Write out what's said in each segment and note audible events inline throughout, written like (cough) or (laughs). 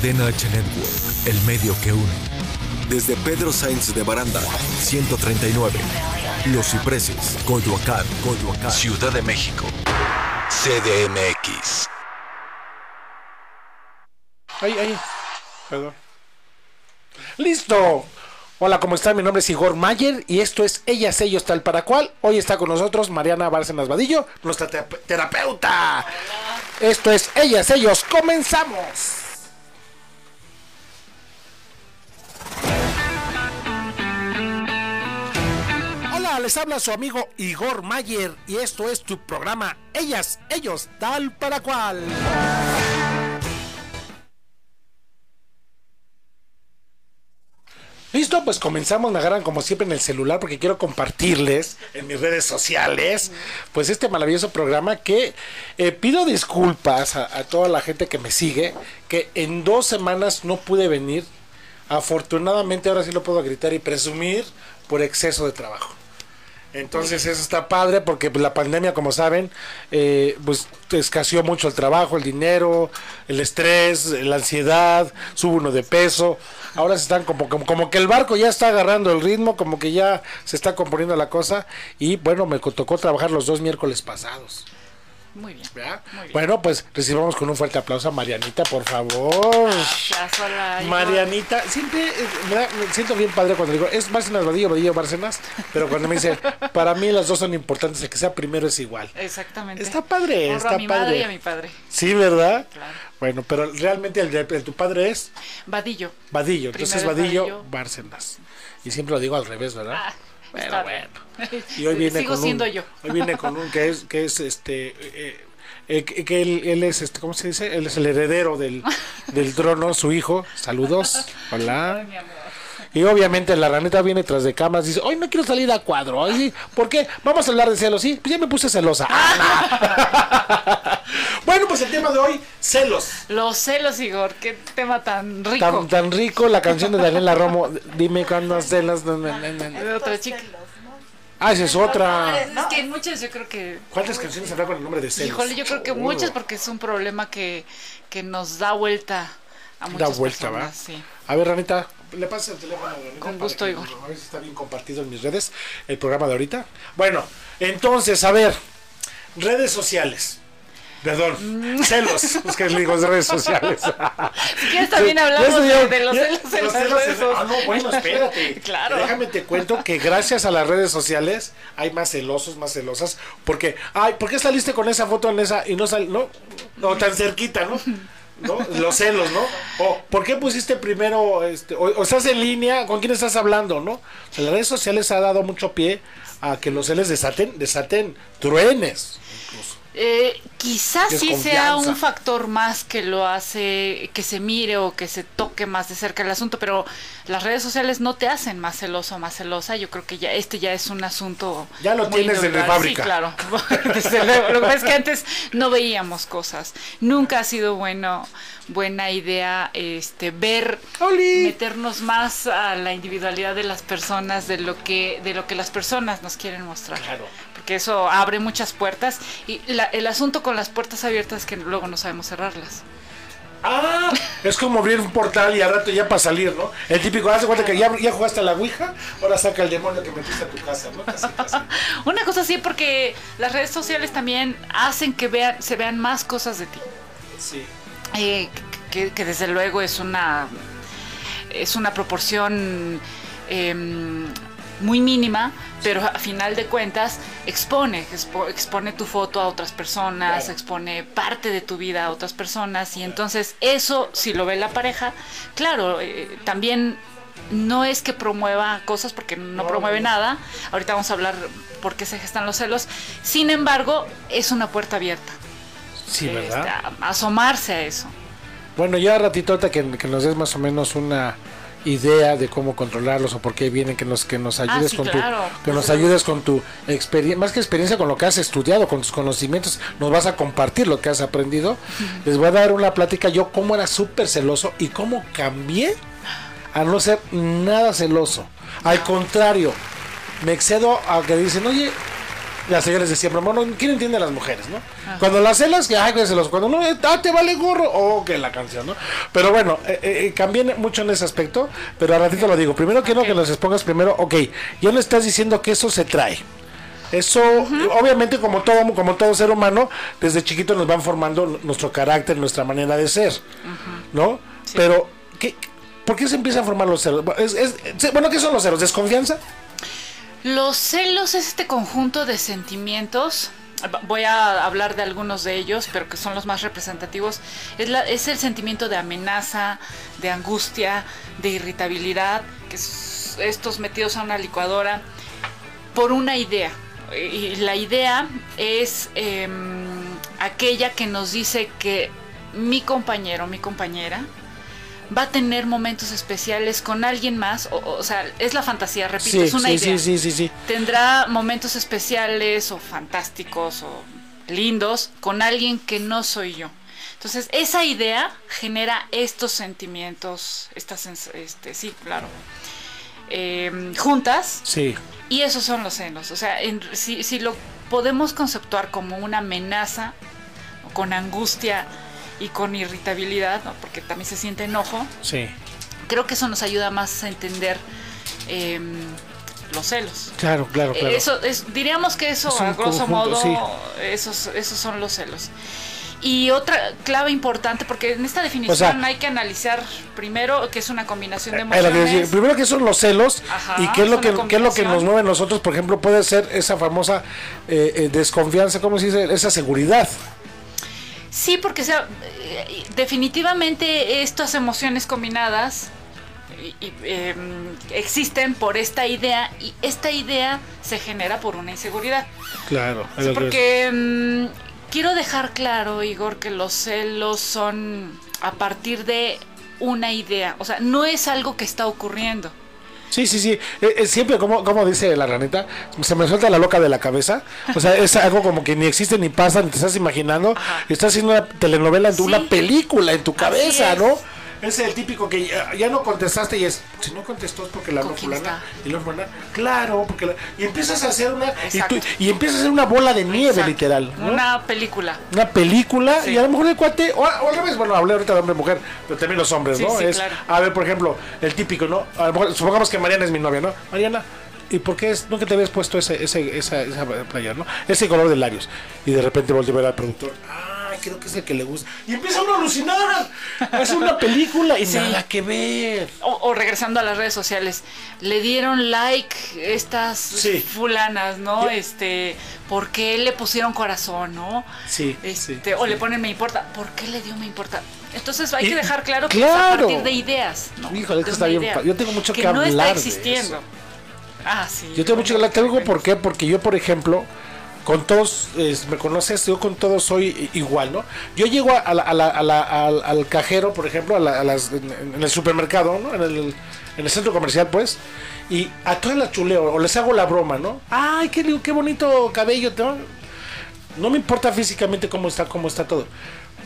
Cadena H Network, el medio que une. Desde Pedro Sainz de Baranda, 139. Los Cipreses, Coyoacán, Coyoacán, Ciudad de México. CDMX. Ahí, ahí. Perdón. ¡Listo! Hola, ¿cómo están? Mi nombre es Igor Mayer y esto es Ellas, Ellos, Tal Para Cual. Hoy está con nosotros Mariana Bárcenas Vadillo, nuestra te- terapeuta. Esto es Ellas, Ellos. ¡Comenzamos! Les habla su amigo Igor Mayer y esto es tu programa Ellas, Ellos, Tal Para Cual. Listo, pues comenzamos, me agarran como siempre en el celular porque quiero compartirles en mis redes sociales, pues este maravilloso programa que eh, pido disculpas a, a toda la gente que me sigue, que en dos semanas no pude venir, afortunadamente ahora sí lo puedo gritar y presumir por exceso de trabajo. Entonces eso está padre porque pues, la pandemia, como saben, eh, pues escaseó mucho el trabajo, el dinero, el estrés, la ansiedad, sube uno de peso. Ahora se están como, como, que el barco ya está agarrando el ritmo, como que ya se está componiendo la cosa. Y bueno, me tocó trabajar los dos miércoles pasados. Muy bien. ¿verdad? Muy bien. Bueno, pues recibamos con un fuerte aplauso a Marianita, por favor. Marianita, siempre eh, me, da- me siento bien padre cuando digo, es Bárcenas Vadillo, Vadillo Bárcenas, pero cuando me dice, (laughs) para mí las dos son importantes, el que sea primero es igual. Exactamente. Está padre, Honro está a mi padre. madre y a mi padre. Sí, ¿verdad? Claro. Bueno, pero realmente el de el tu padre es Vadillo. Vadillo, entonces Primero Vadillo, Vadillo. Bárcenas. Y siempre lo digo al revés, ¿verdad? Ah, bueno, está bueno. bien. (laughs) Y hoy viene Sigo con siendo un, yo. Hoy viene con un que es, que es este, eh, eh, que que él, él es, este, ¿cómo se dice? Él es el heredero del, del trono, su hijo. Saludos. (laughs) Hola. Ay, mi amor. Y obviamente la ranita viene tras de cámaras y dice, hoy no quiero salir a cuadro. Ay, sí, ¿Por qué? Vamos a hablar de celos. Sí, pues ya me puse celosa. (laughs) bueno, pues el tema de hoy, celos. Los celos, Igor. Qué tema tan rico. Tan, tan rico la canción de Daniela Romo. Dime cuándo celos. De otra chica. Ah, esa es otra. Es que muchas yo creo que... ¿Cuántas canciones habrá con el nombre de celos? Híjole, yo creo que muchas porque es un problema que, que nos da vuelta a Da muchas vuelta, ¿va? Sí. A ver, Ranita, le pasas el teléfono a Ranita. Con gusto, que- Igor. A ver si está bien compartido en mis redes el programa de ahorita. Bueno, entonces, a ver, redes sociales. Perdón, Mm. celos. (laughs) Es que le digo redes sociales. Si quieres también hablamos de, de los ya- celos en los las celos redes en- Ah, no, sociales. bueno, espérate. (laughs) Claro. Déjame te cuento que gracias a las redes sociales hay más celosos, más celosas. Porque, ay, ¿por qué saliste con esa foto en esa y no sal, no, no tan cerquita, no? ¿No? Los celos, ¿no? O, ¿por qué pusiste primero, este, o, estás en línea, con quién estás hablando, ¿no? O las redes sociales ha dado mucho pie a que los celos desaten, desaten truenes. Eh, quizás sí sea un factor más que lo hace que se mire o que se toque más de cerca el asunto, pero las redes sociales no te hacen más celoso o más celosa. Yo creo que ya este ya es un asunto. Ya lo muy tienes desde fábrica. Sí, claro. (laughs) Desde luego. Lo que pasa es que antes no veíamos cosas. Nunca ha sido bueno buena idea este ver ¡Oli! meternos más a la individualidad de las personas de lo que de lo que las personas nos quieren mostrar Claro. Porque eso abre muchas puertas y la- el asunto con las puertas abiertas es que luego no sabemos cerrarlas Ah, es como abrir un portal y al rato ya para salir, ¿no? El típico, haz de cuenta que ya, ya jugaste a la Ouija, ahora saca el demonio que metiste a tu casa, ¿no? Casi, casi. (laughs) una cosa así porque las redes sociales también hacen que vean se vean más cosas de ti Sí. eh, que, que desde luego es una es una proporción em, muy mínima, pero a final de cuentas expone, expo- expone tu foto a otras personas, Claro. expone parte de tu vida a otras personas y entonces eso, si lo ve la pareja, claro, eh, también no es que promueva cosas porque no, No, promueve no. nada, ahorita vamos a hablar por qué se gestan los celos, sin embargo, es una puerta abierta. Sí, este, ¿verdad? a- asomarse a eso. Bueno, ya ratito que, que nos des más o menos una idea de cómo controlarlos o por qué vienen, que nos, que nos ayudes Ah, sí, con claro. tu, que nos ayudes con tu experiencia, más que experiencia con lo que has estudiado, con tus conocimientos, nos vas a compartir lo que has aprendido. Les voy a dar una plática yo cómo era súper celoso y cómo cambié a no ser nada celoso. Al contrario, me excedo a que dicen, oye, las señores decían, bueno, ¿quién entiende a las mujeres, no? Cuando las celas, que ay, los cuando no, eh, ah, te vale gorro, o que la canción, ¿no? Pero bueno, eh, eh, cambié mucho en ese aspecto, pero a ratito lo digo. Primero quiero que nos expongas primero, ok, ya no estás diciendo que eso se trae. Eso, obviamente, como todo, como todo ser humano, desde chiquito nos van formando nuestro carácter, nuestra manera de ser, ¿no? Pero, ¿qué, ¿por qué se empiezan a formar los celos? bueno, ¿qué son los celos? ¿Desconfianza? Los celos es este conjunto de sentimientos. Voy a hablar de algunos de ellos, pero que son los más representativos. Es, el sentimiento de amenaza, de angustia, de irritabilidad, que es estos metidos a una licuadora por una idea. Y la idea es em, aquella que nos dice que mi compañero, mi compañera, va a tener momentos especiales con alguien más, o, sea, es la fantasía, repito, es una idea. Sí, sí, sí, Tendrá momentos especiales o fantásticos o lindos con alguien que no soy yo. Entonces, esa idea genera estos sentimientos, estas, este, sí, claro, em, juntas. Sí. Y esos son los celos. O sea, si, si lo podemos conceptuar como una amenaza, con angustia, y con irritabilidad, porque también se siente enojo. Sí. Creo que eso nos ayuda más a entender em, los celos. Claro, claro, claro. Eso es, diríamos que eso, a grosso modo, esos, esos son los celos. Y otra clave importante, porque en esta definición hay que analizar primero que es una combinación de eh, emociones. primero que son los celos y qué es lo que qué es lo que nos mueve a nosotros, por ejemplo, puede ser esa famosa eh, eh, desconfianza, ¿cómo se dice? Esa seguridad. Sí, porque sea, eh, definitivamente estas emociones combinadas em, existen por esta idea y esta idea se genera por una inseguridad. Claro. porque em, quiero dejar claro, Igor, que los celos son a partir de una idea, o sea, no es algo que está ocurriendo. Sí, sí, sí. Eh, eh, siempre, como, como dice la ranita, se me suelta la loca de la cabeza. O sea, es algo como que ni existe ni pasa, ni te estás imaginando. Estás haciendo una telenovela, en una película en tu cabeza, ¿no? Es el típico que ya, no contestaste y es, si no contestó es porque la habló fulana y la fulana, claro, porque y empiezas a hacer una y, empiezas a hacer una bola de nieve literal, Una película. Una película y a lo mejor el cuate o, al revés, bueno, hablé ahorita de hombre mujer, pero también los hombres, ¿no? es a ver, por ejemplo, el típico, ¿no? A lo mejor, supongamos que Mariana es mi novia, ¿no? Mariana, ¿y por qué es, que te habías puesto ese, ese, esa, esa playa, ¿no? Ese color de labios. Y de repente volteé a ver al productor, creo que es el que le gusta. Y empieza uno a alucinar. Hace una película y nada que ver. O, regresando a las redes sociales, le dieron like estas fulanas, ¿no? Este, ¿por qué le pusieron corazón, no? Sí. Este, o le ponen me importa. ¿Por qué le dio me importa? Entonces hay que dejar claro que es a partir de ideas. ¿no? Híjole, que está bien. Yo tengo mucho que, que no está existiendo. Ah, sí. Yo tengo mucho que hablar. ¿Por qué? Porque yo, por ejemplo, con todos, me conoces, yo con todos soy igual, ¿no? Yo llego a al, cajero, por ejemplo, a, las, en, el supermercado, ¿no? En el, en el, centro comercial, pues, y a todas las chuleo, o les hago la broma, ¿no? Ay, qué, qué bonito cabello, ¿no? No me importa físicamente cómo está, cómo está todo.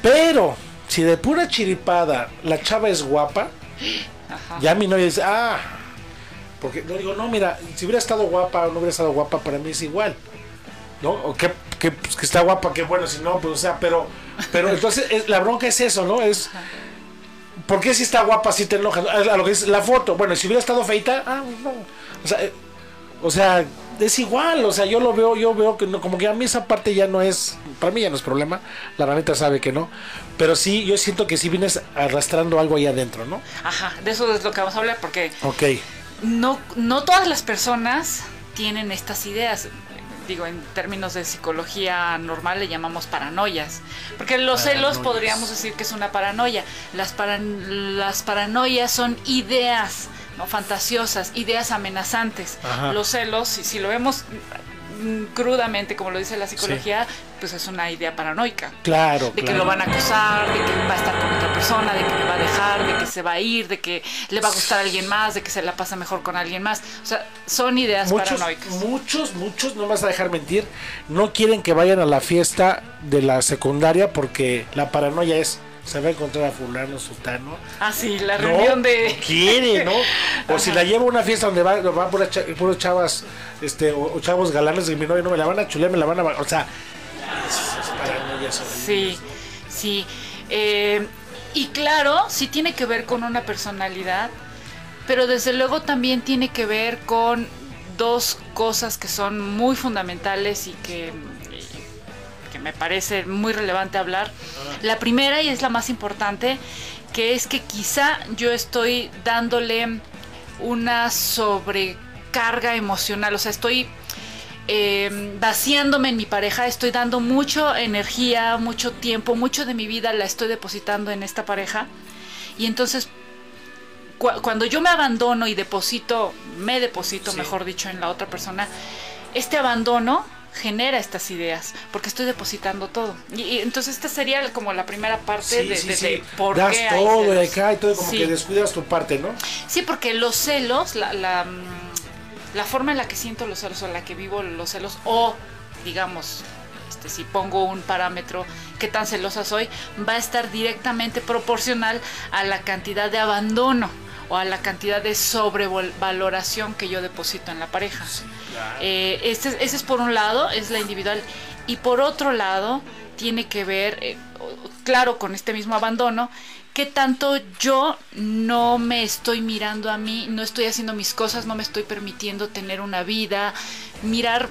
Pero, si de pura chiripada la chava es guapa, ya mi novia dice, ah, porque no digo, no, mira, si hubiera estado guapa o no hubiera estado guapa, para mí es igual. ¿No? O que, pues, que, está guapa, que bueno, si no, pues o sea, pero, pero entonces la bronca es eso, ¿no? Es, ¿por qué si está guapa si te enojas? A lo que es la foto, bueno, si hubiera estado feita, ah, no. O sea, eh, o sea, es igual, o sea, yo lo veo, yo veo que no, como que a mí esa parte ya no es, para mí ya no es problema, la ranita sabe que no, pero sí, yo siento que sí vienes arrastrando algo ahí adentro, ¿no? Ajá, de eso es lo que vamos a hablar, porque Ok. no, no todas las personas tienen estas ideas digo, en términos de psicología normal le llamamos paranoias. Porque los celos podríamos decir que es una paranoia. Las, las paranoias son ideas no fantasiosas, ideas amenazantes. Los celos, si, si lo vemos crudamente, como lo dice la psicología, pues es una idea paranoica. Claro. De que lo van a acusar, de que va a estar con otra persona, de que le va a dejar, de que se va a ir, de que le va a gustar a alguien más, de que se la pasa mejor con alguien más. O sea, son ideas paranoicas. Muchos, muchos, no vas a dejar mentir, no quieren que vayan a la fiesta de la secundaria porque la paranoia es se va a encontrar a fulano, sutano. Ah, sí, la No, reunión de... no quiere, ¿no? O (laughs) si la llevo a una fiesta donde va, van puras, cha- puros chavas, este, o, o chavos galanes de mi novio, no me la van a chulear, me la van a... O sea, es, es Sí, sí. Eh, y claro, sí tiene que ver con una personalidad, pero desde luego también tiene que ver con dos cosas que son muy fundamentales y que me parece muy relevante hablar. La primera, y es la más importante, que es que quizá yo estoy dándole una sobrecarga emocional, o sea, estoy eh, vaciándome en mi pareja, estoy dando mucha energía, mucho tiempo, mucho de mi vida la estoy depositando en esta pareja. Y entonces, cu- cuando yo me abandono y deposito, me deposito, Sí. mejor dicho, en la otra persona, este abandono genera estas ideas, porque estoy depositando todo. Y, y entonces esta sería como la primera parte Sí, de, sí, de- sí. de por Das qué hay todo y celos. acá y todo, como que descuidas tu parte, ¿no? Sí, porque los celos, la, la, mm, la forma en la que siento los celos o en la que vivo los celos, o digamos, este, si pongo un parámetro, qué tan celosa soy, va a estar directamente proporcional a la cantidad de abandono o a la cantidad de sobrevaloración que yo deposito en la pareja. Eh, este- ese es por un lado, es la individual. Y por otro lado, tiene que ver, eh, claro, con este mismo abandono, que tanto yo no me estoy mirando a mí, no estoy haciendo mis cosas, no me estoy permitiendo tener una vida, mirar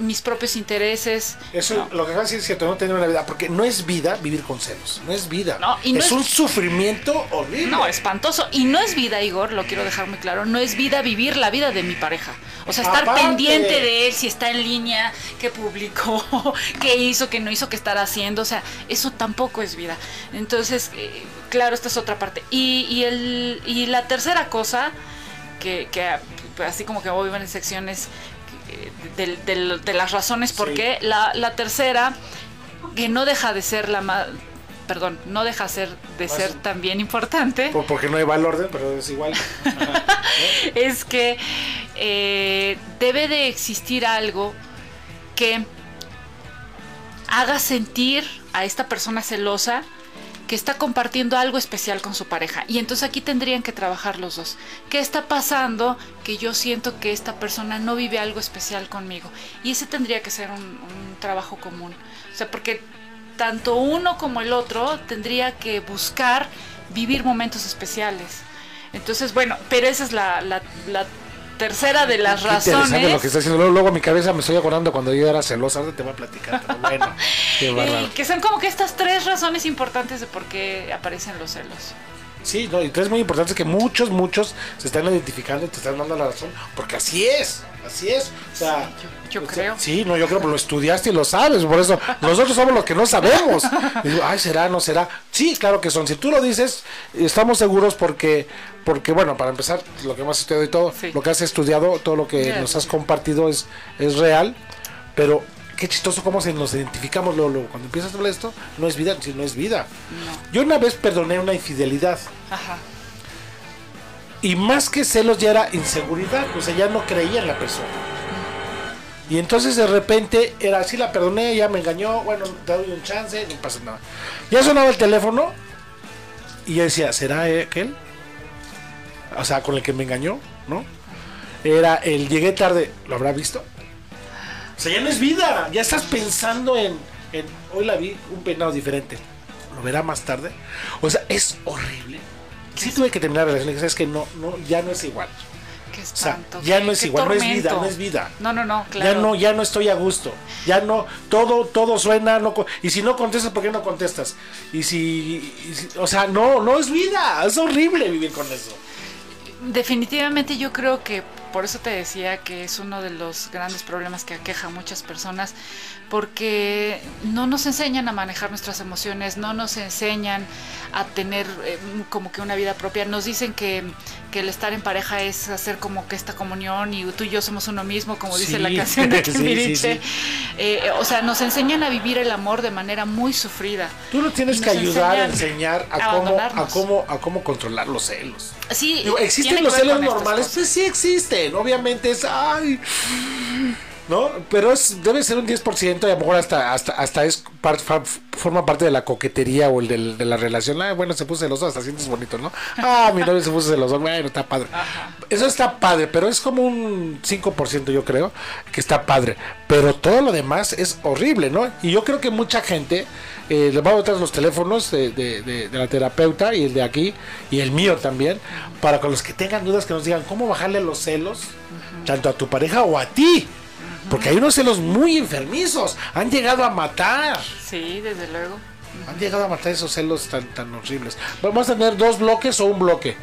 mis propios intereses. Eso, No. lo que vas a decir es cierto, no tener una vida, porque no es vida vivir con celos, no es vida. No, y no es, es- un sufrimiento horrible. No, espantoso. Y no es vida, Igor, lo quiero dejar muy claro, no es vida vivir la vida de mi pareja. O sea, estar Aparte. pendiente de él, si está en línea, qué publicó, (laughs) qué hizo, qué no hizo, qué estará haciendo. O sea, eso tampoco es vida. Entonces, eh, claro, esta es otra parte. Y, y, el, y la tercera cosa, que, que así como que voy en secciones de, de- de las razones por Sí. qué, la, la tercera, que no deja de ser la más... Perdón, no deja ser de Más- ser también importante Por- Porque no hay valor orden, pero es igual. Ajá. (laughs) es que eh, debe de existir algo que haga sentir a esta persona celosa que está compartiendo algo especial con su pareja. Y entonces aquí tendrían que trabajar los dos. ¿Qué está pasando? Que yo siento que esta persona no vive algo especial conmigo. Y ese tendría que ser un, trabajo común. O sea, porque tanto uno como el otro tendría que buscar vivir momentos especiales. Entonces, bueno, pero esa es la, la- la tercera de las Qué razones. lo que está haciendo. Luego, luego a mi cabeza me estoy acordando cuando yo era celosa. Ahora te voy a platicar. Pero bueno, qué (laughs) Y que son como que estas tres razones importantes de por qué aparecen los celos. Sí, no, y tres muy importantes que muchos, muchos se están identificando y te están dando la razón. Porque así es, así es. O sea, Yo, yo o sea, creo. Sí, no, yo creo lo estudiaste y lo sabes, por eso nosotros somos los que no sabemos. Y digo, ay, será, no será. Sí, claro que son. Si tú lo dices, estamos seguros porque, porque bueno, para empezar, lo que hemos estudiado y todo, Sí. lo que has estudiado, todo lo que nos has compartido es, es real, pero qué chistoso cómo se nos identificamos luego, luego. Cuando empiezas a hablar esto, no es vida, no es vida. No. Yo una vez perdoné una infidelidad. Ajá. Y más que celos ya era inseguridad, o sea, ya no creía en la persona. Y entonces de repente era así, la perdoné, ya me engañó, bueno, te doy un chance, no pasa nada. Ya sonaba el teléfono y yo decía, ¿será aquel? O sea, con el que me engañó, ¿no? Era el llegué tarde, ¿lo habrá visto? O sea, ya no es vida, ya estás pensando en, en hoy la vi un peinado diferente, ¿lo verá más tarde? O sea, es horrible. Sí tuve que terminar la relación, es que no, no, ya no es igual. Qué sea, espanto. ya qué- no es igual, no es vida, no es vida. No, no, no, claro. Ya no, ya no estoy a gusto. Ya no, todo, todo suena, no, y si no contestas, ¿por qué no contestas? Y si, y si- o sea, no, no es vida, es horrible vivir con eso. Definitivamente yo creo que por eso te decía que es uno de los grandes problemas que aqueja a muchas personas, porque no nos enseñan a manejar nuestras emociones, no nos enseñan a tener eh, como que una vida propia. Nos dicen que, que el estar en pareja es hacer como que esta comunión y tú y yo somos uno mismo, como dice la canción de (laughs) sí, Timbiriche. sí. Eh, o sea, nos enseñan a vivir el amor de manera muy sufrida. Tú no tienes que ayudar a enseñar a a cómo, a cómo, a cómo controlar los celos. Sí, Digo, ¿Existen los celos normales? Pues sí obviamente es, ay, ¿no? Pero es, debe ser un 10% y a lo mejor hasta, hasta, hasta es forma parte de la coquetería o el del- de la relación. Ah, bueno, se puso celoso, hasta sientes bonito, ¿no? Ah, mi novio se puso celoso, bueno, está padre. Eso está padre, pero es como un 5% yo creo que está padre. Pero todo lo demás es horrible, ¿no? Y yo creo que mucha gente, eh, les voy a botar los teléfonos de, de- de- de la terapeuta y el de aquí y el mío también, para con los que tengan dudas que nos digan cómo bajarle los celos, tanto a tu pareja o a ti. Porque hay unos celos muy enfermizos. Han llegado a matar. Sí, desde luego. Han llegado a matar esos celos tan, tan horribles. Vamos a tener dos bloques o un bloque.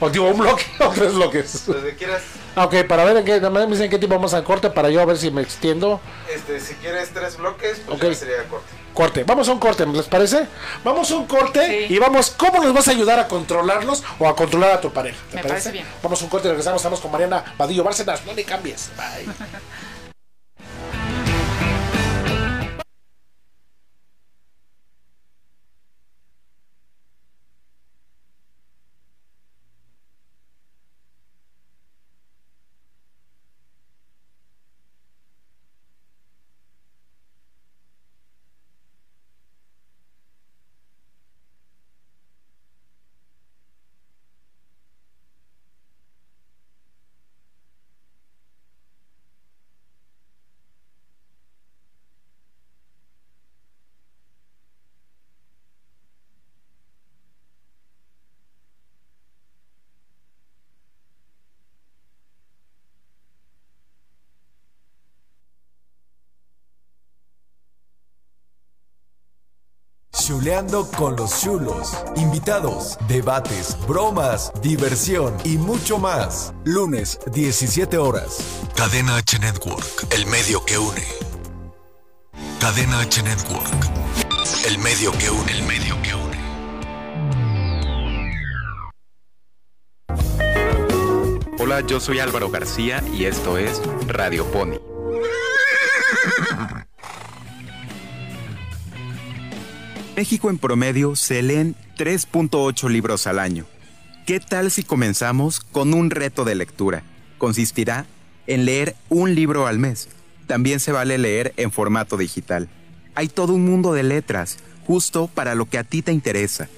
O digo, un bloque o tres bloques. Lo que quieras, Ok, para ver en qué, nada más me dicen qué tipo vamos a corte para yo a ver si me extiendo. este, si quieres tres bloques, pues Ok. ya sería corte. Corte. Vamos a un corte, ¿les parece? Vamos a un corte Sí. y vamos, ¿cómo nos vas a ayudar a controlarlos o a controlar a tu pareja? ¿Te Me parece bien. Vamos a un corte y regresamos. Estamos con Mariana Vadillo Bárcenas. No le cambies. Bye. (laughs) Chuleando con los chulos. Invitados, debates, bromas, diversión y mucho más. Lunes, 17 horas. Cadena H Network, el medio que une. Cadena H Network, el medio que une, el medio que une. Hola, yo soy Álvaro García y esto es Radio Pony. México en promedio se leen 3.8 libros al año. ¿Qué tal si comenzamos con un reto de lectura? Consistirá en leer un libro al mes. También se vale leer en formato digital. Hay todo un mundo de letras, justo para lo que a ti te interesa.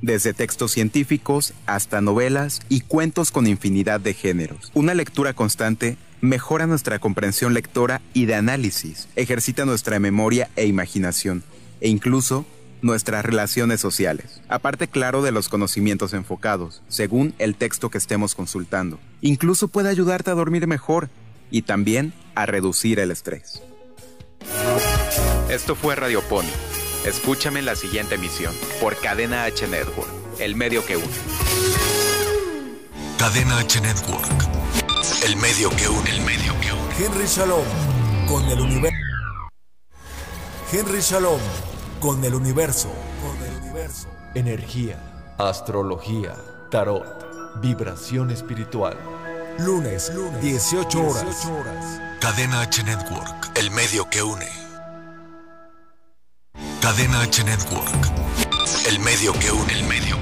Desde textos científicos hasta novelas y cuentos con infinidad de géneros. Una lectura constante mejora nuestra comprensión lectora y de análisis, ejercita nuestra memoria e imaginación, e incluso nuestras relaciones sociales. Aparte, claro, de los conocimientos enfocados, según el texto que estemos consultando. Incluso puede ayudarte a dormir mejor y también a reducir el estrés. Esto fue Radio Pony. Escúchame en la siguiente emisión por Cadena H Network, el medio que une. Cadena H Network, el medio que une, el medio que une. Henry Shalom, con el universo. Henry Shalom, con el universo. Con el universo. Energía, astrología, tarot, vibración espiritual. Lunes, 18 horas. Cadena H Network, el medio que une. Cadena H Network, el medio que une, el medio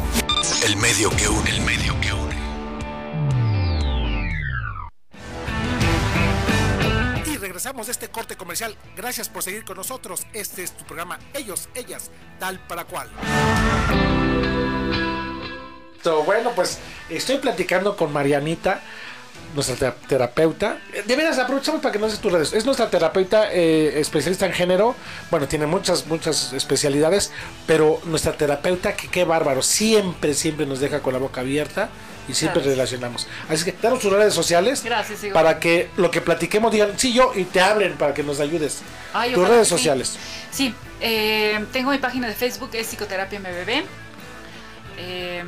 el medio que une, el medio que une. Y regresamos de este corte comercial. Gracias por seguir con nosotros. Este es tu programa Ellos, Ellas, tal para cual. So, bueno, pues estoy platicando con Marianita, nuestra te- terapeuta. De veras, aprovechamos para que nos des tus redes. Es nuestra terapeuta eh, especialista en género. Bueno, tiene muchas, muchas especialidades, pero nuestra terapeuta, que qué bárbaro, siempre, siempre nos deja con la boca abierta y siempre relacionamos. Así que danos tus redes sociales Gracias, para que lo que platiquemos digan, sí, yo, y te hablen para que nos ayudes. Ay, tus redes sí. sociales. Sí, eh, tengo mi página de Facebook, es Psicoterapia MBB. Eh,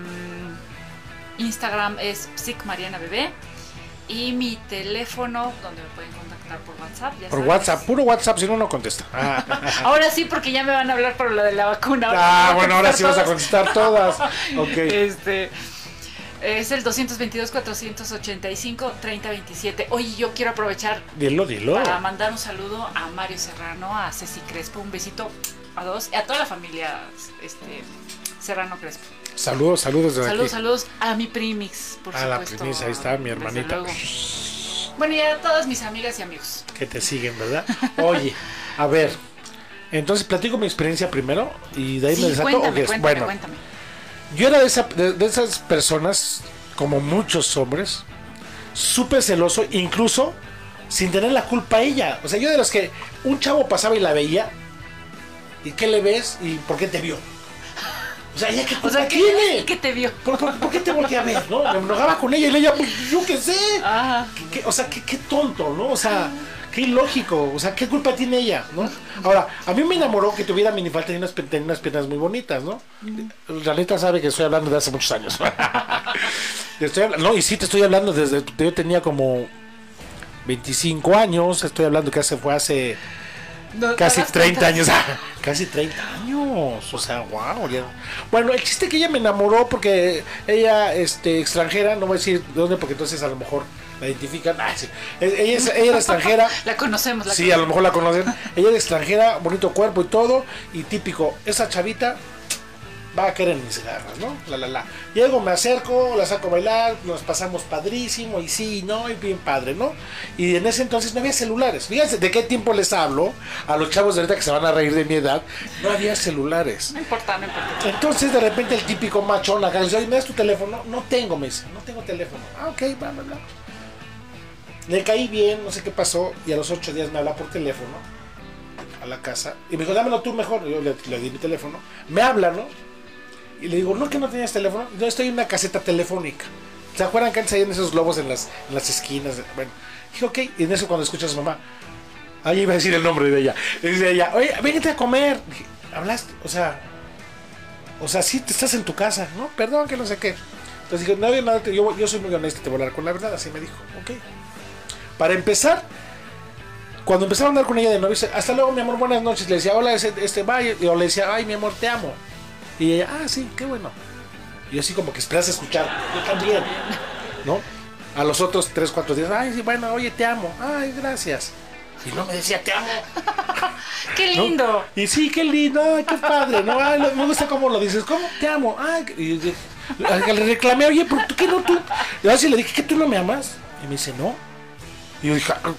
Instagram es psicmarianabebé. Y mi teléfono, donde me pueden contactar por WhatsApp. ya Por sabes. WhatsApp, puro WhatsApp, si no, no contesta. Ah, (laughs) Ahora sí, porque ya me van a hablar por lo de la vacuna. Ahora Ah, bueno, ahora sí vas a contestar contestar todas. (laughs) Ok. Este es el 222-485-3027. Oye, yo quiero aprovechar Dilo, dilo. para mandar un saludo a Mario Serrano, a Ceci Crespo, un besito a dos, y a toda la familia este, Serrano Crespo. Saludos, saludos desde Saludos, aquí. saludos a mi primix, por A la supuesto. primis, ahí está mi hermanita. Bueno, y a todas mis amigas y amigos. Que te siguen, ¿verdad? Oye, a ver. Entonces platico mi experiencia primero y de ahí me desato. cuéntame, bueno, cuéntame. yo era de, esa- de- de esas personas, como muchos hombres, súper celoso, incluso sin tener la culpa ella. O sea, yo de los que un chavo pasaba y la veía, ¿y qué le ves? ¿Y por qué te vio? O sea, ¿ella O sea, ¿qué, tiene? ¿y qué te vio? ¿Por, por, por qué te volteé a ver? ¿no? Me enojaba con ella y ella, pues yo qué sé. Ah, ¿Qué- qué- o sea, qué, qué tonto, ¿no? O sea, qué ilógico. O sea, ¿qué culpa tiene ella, no? Ahora, a mí me enamoró que tuviera minifalda y unas, tenía unas piernas muy bonitas, ¿no? Realita sabe que estoy hablando de hace muchos años. (laughs) Estoy habla- no, y sí te estoy hablando desde yo tenía como 25 años, estoy hablando que hace fue hace no, casi no hagas 30 cuentas. años. (laughs) casi 30 años. O sea, wow. Bueno, el chiste que ella me enamoró porque ella, este, extranjera, no voy a decir de dónde, porque entonces a lo mejor la identifican. Ah, sí. E- Ella, es- ella era extranjera. (laughs) La conocemos, la Sí, a lo conocemos. mejor la conocen. Ella era extranjera, bonito cuerpo y todo. Y típico, esa chavita va a querer mis garras, ¿no? La, la, la. Llego, me acerco, la saco a bailar, nos pasamos padrísimo y sí, ¿no? Y bien padre, ¿no? Y en ese entonces no había celulares. Fíjense de qué tiempo les hablo a los chavos de ahorita que se van a reír de mi edad. No había celulares. No importa, no importa. Entonces de repente el típico machón acá dice, oye, ¿me das tu teléfono? No tengo, me dice, no tengo teléfono. Ah, ok, bla, bla, bla. Le caí bien, no sé qué pasó, y a los ocho días me habla por teléfono a la casa y me dijo, dámelo tú mejor. Yo le, le di mi teléfono. Me habla, ¿no? Y le digo, no, que no tenías teléfono. Yo estoy en una caseta telefónica. ¿Se acuerdan que antes habían esos globos en las, en las esquinas? Bueno, dije, ok. Y en eso cuando escuchas a su mamá, ahí iba a decir el nombre de ella. Dice ella, oye, véngate a comer. Dije, ¿hablaste? O sea, o sea, sí, te estás en tu casa, ¿no? Perdón, que no sé qué. Entonces dije, no, nada, yo, yo soy muy honesto, te voy a hablar con la verdad. Así me dijo, ok. Para empezar, cuando empezaba a andar con ella de novio, hasta luego, mi amor, buenas noches. Le decía, hola, este, este bye. Y le decía, ay, mi amor, te amo. Y ella, ah, sí, qué bueno. Y así como que esperas a escuchar, yo también, ¿no? A los otros tres, cuatro días, ay, sí, bueno, oye, te amo. Ay, gracias. Y no me decía, te amo. (laughs) ¡Qué ¿no? lindo! Y sí, qué lindo, ay, qué padre, ¿no? Ay, me gusta cómo lo dices, ¿cómo? Te amo. Ay, y, y- le reclamé, oye, ¿por qué no tú? Y así le dije, ¿que tú no me amas? Y me dice, no. Y yo dije, "Ah,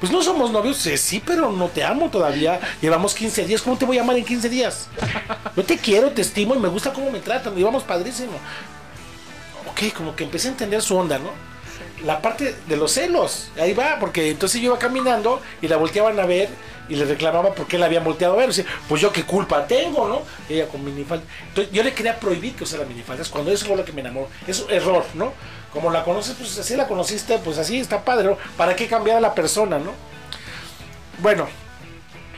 pues no somos novios, sí, pero no te amo todavía. Llevamos 15 días, ¿cómo te voy a amar en 15 días? Yo te quiero, te estimo y me gusta cómo me tratan, y vamos padrísimo. Ok, como que empecé a entender su onda, ¿no? La parte de los celos, ahí va, porque entonces yo iba caminando y la volteaban a ver y le reclamaba por qué la habían volteado a ver. O sea, pues yo qué culpa tengo, ¿no? Y ella con minifalda. Entonces yo le quería prohibir que usara minifaldas cuando eso fue lo que me enamoró. Es un error, ¿no? Como la conoces, pues así la conociste, pues así está padre, ¿no? ¿Para qué cambiar a la persona, ¿no? Bueno,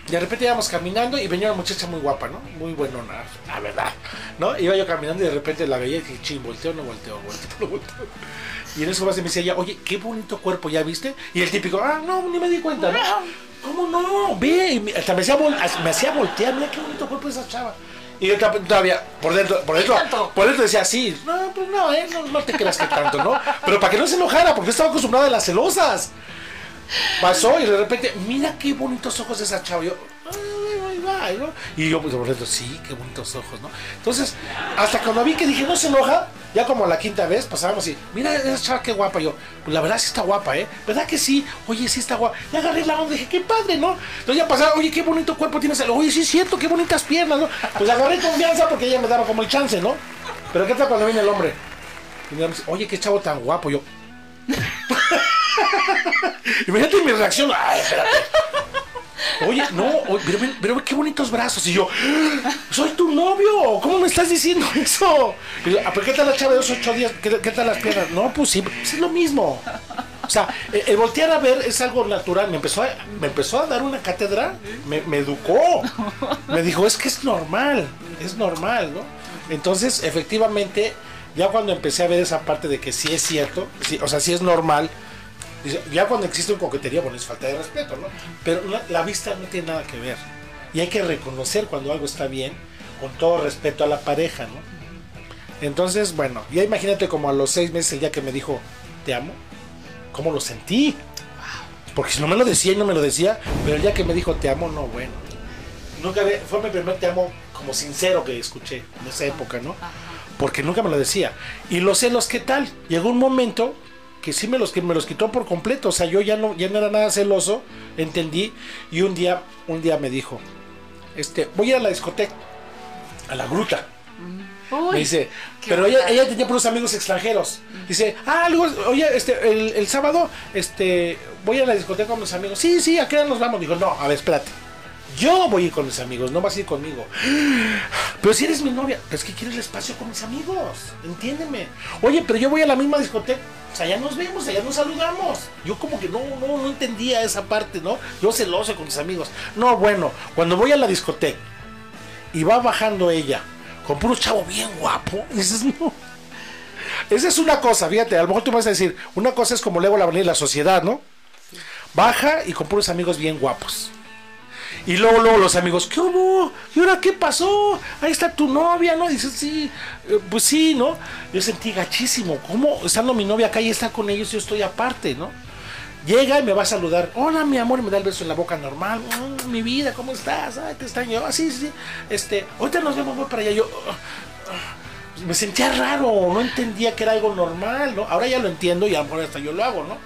de repente íbamos caminando y venía una muchacha muy guapa, ¿no? Muy buenona, la verdad, ¿no? Iba yo caminando y de repente la veía y dije, ching, volteo, no volteo, volteo, (laughs) no volteo. Y en eso más me decía ella, oye, qué bonito cuerpo, ¿ya viste? Y el típico, ah, no, ni me di cuenta, ¿no? ¿Cómo no? Ve, y me- hasta me hacía, vol- me hacía voltear, mira qué bonito cuerpo esa chava. Y yo todavía- por dentro, por dentro, por dentro decía, sí, no, pues no, eh, no, no te creas que tanto, ¿no? Pero para que no se enojara, porque estaba acostumbrada a las celosas. Pasó y de repente, mira qué bonitos ojos de esa chava. Y yo, pues, por dentro, sí, qué bonitos ojos, ¿no? Entonces, hasta cuando vi que dije, no se enoja, ya como la quinta vez pasábamos y, mira esa chava qué guapa. Yo, pues la verdad sí está guapa, ¿eh? ¿Verdad que sí? Oye, sí está guapa. Y agarré la onda dije, qué padre, ¿no? Entonces ya pasaba, oye, qué bonito cuerpo tienes. Oye, sí es cierto, qué bonitas piernas, ¿no? Pues agarré confianza porque ella me daba como el chance, ¿no? Pero ¿qué tal cuando viene el hombre? Y me dice, oye, qué chavo tan guapo. Yo, (laughs) Imagínate mi reacción. Ay, espérate. Oye, no, pero, qué bonitos brazos. Y yo, soy tu novio. ¿Cómo me estás diciendo eso? Y yo, "Ah, ¿pero qué tal la chava de los ocho días? ¿Qué, tal las piernas? No, pues sí, pues es lo mismo. O sea, el, el voltear a ver es algo natural. Me empezó a, dar una cátedra, me, educó. Me dijo, es que es normal, es normal, ¿no? Entonces, efectivamente, Ya cuando empecé a ver esa parte de que sí es cierto, o sea, sí es normal, ya cuando existe un coquetería, bueno, es falta de respeto, ¿no? Pero la, la vista no tiene nada que ver. Y hay que reconocer cuando algo está bien, con todo respeto a la pareja, ¿no? Entonces, bueno, ya imagínate como a los seis meses el día que me dijo, te amo, ¿cómo lo sentí? Porque si no me lo decía y no me lo decía, pero el día que me dijo, te amo, no, bueno. Nunca había- fue mi primer te amo como sincero que escuché en esa época, ¿no? Porque nunca me lo decía. Y los celos, ¿qué tal? Llegó un momento que sí me los, que me los quitó por completo. O sea, yo ya no, ya no era nada celoso, entendí. Y un día, un día me dijo, este, voy a ir a la discoteca, a la gruta. Uy, Me dice, pero ella, tenía puros amigos extranjeros. Dice, ah, algo, oye, este, el, el sábado, este, voy a la discoteca con mis amigos. Sí, sí, ¿a qué hora nos vamos? Digo, no, a ver, espérate. Yo voy a ir con mis amigos, no vas a ir conmigo. Pero si eres mi novia, es que quiero el espacio con mis amigos, entiéndeme. Oye, pero yo voy a la misma discoteca, o sea, ya nos vemos, allá nos saludamos. Yo como que no, no, no entendía esa parte, ¿no? Yo celoso con mis amigos. No, bueno, cuando voy a la discoteca y va bajando ella con puro chavo bien guapo, (laughs) dices, no. Esa es una cosa, fíjate, a lo mejor tú vas a decir, una cosa es como luego la la sociedad, ¿no? Baja y con puros amigos bien guapos. Y luego, luego los amigos, ¿qué hubo? ¿Y ahora qué pasó? Ahí está tu novia, ¿no? Dices, sí, eh, pues sí, ¿no? Yo sentí gachísimo. ¿Cómo estando mi novia acá y está con ellos? Yo estoy aparte, ¿no? Llega y me va a saludar. Hola, mi amor, y me da el beso en la boca normal. "Mm, mi vida, ¿cómo estás? Ay, te extraño. Ah, sí, sí. Este, ahorita nos vemos, voy para allá. Yo ah, ah, me sentía raro, no entendía que era algo normal, ¿no? Ahora ya lo entiendo y a lo mejor hasta yo lo hago, ¿no?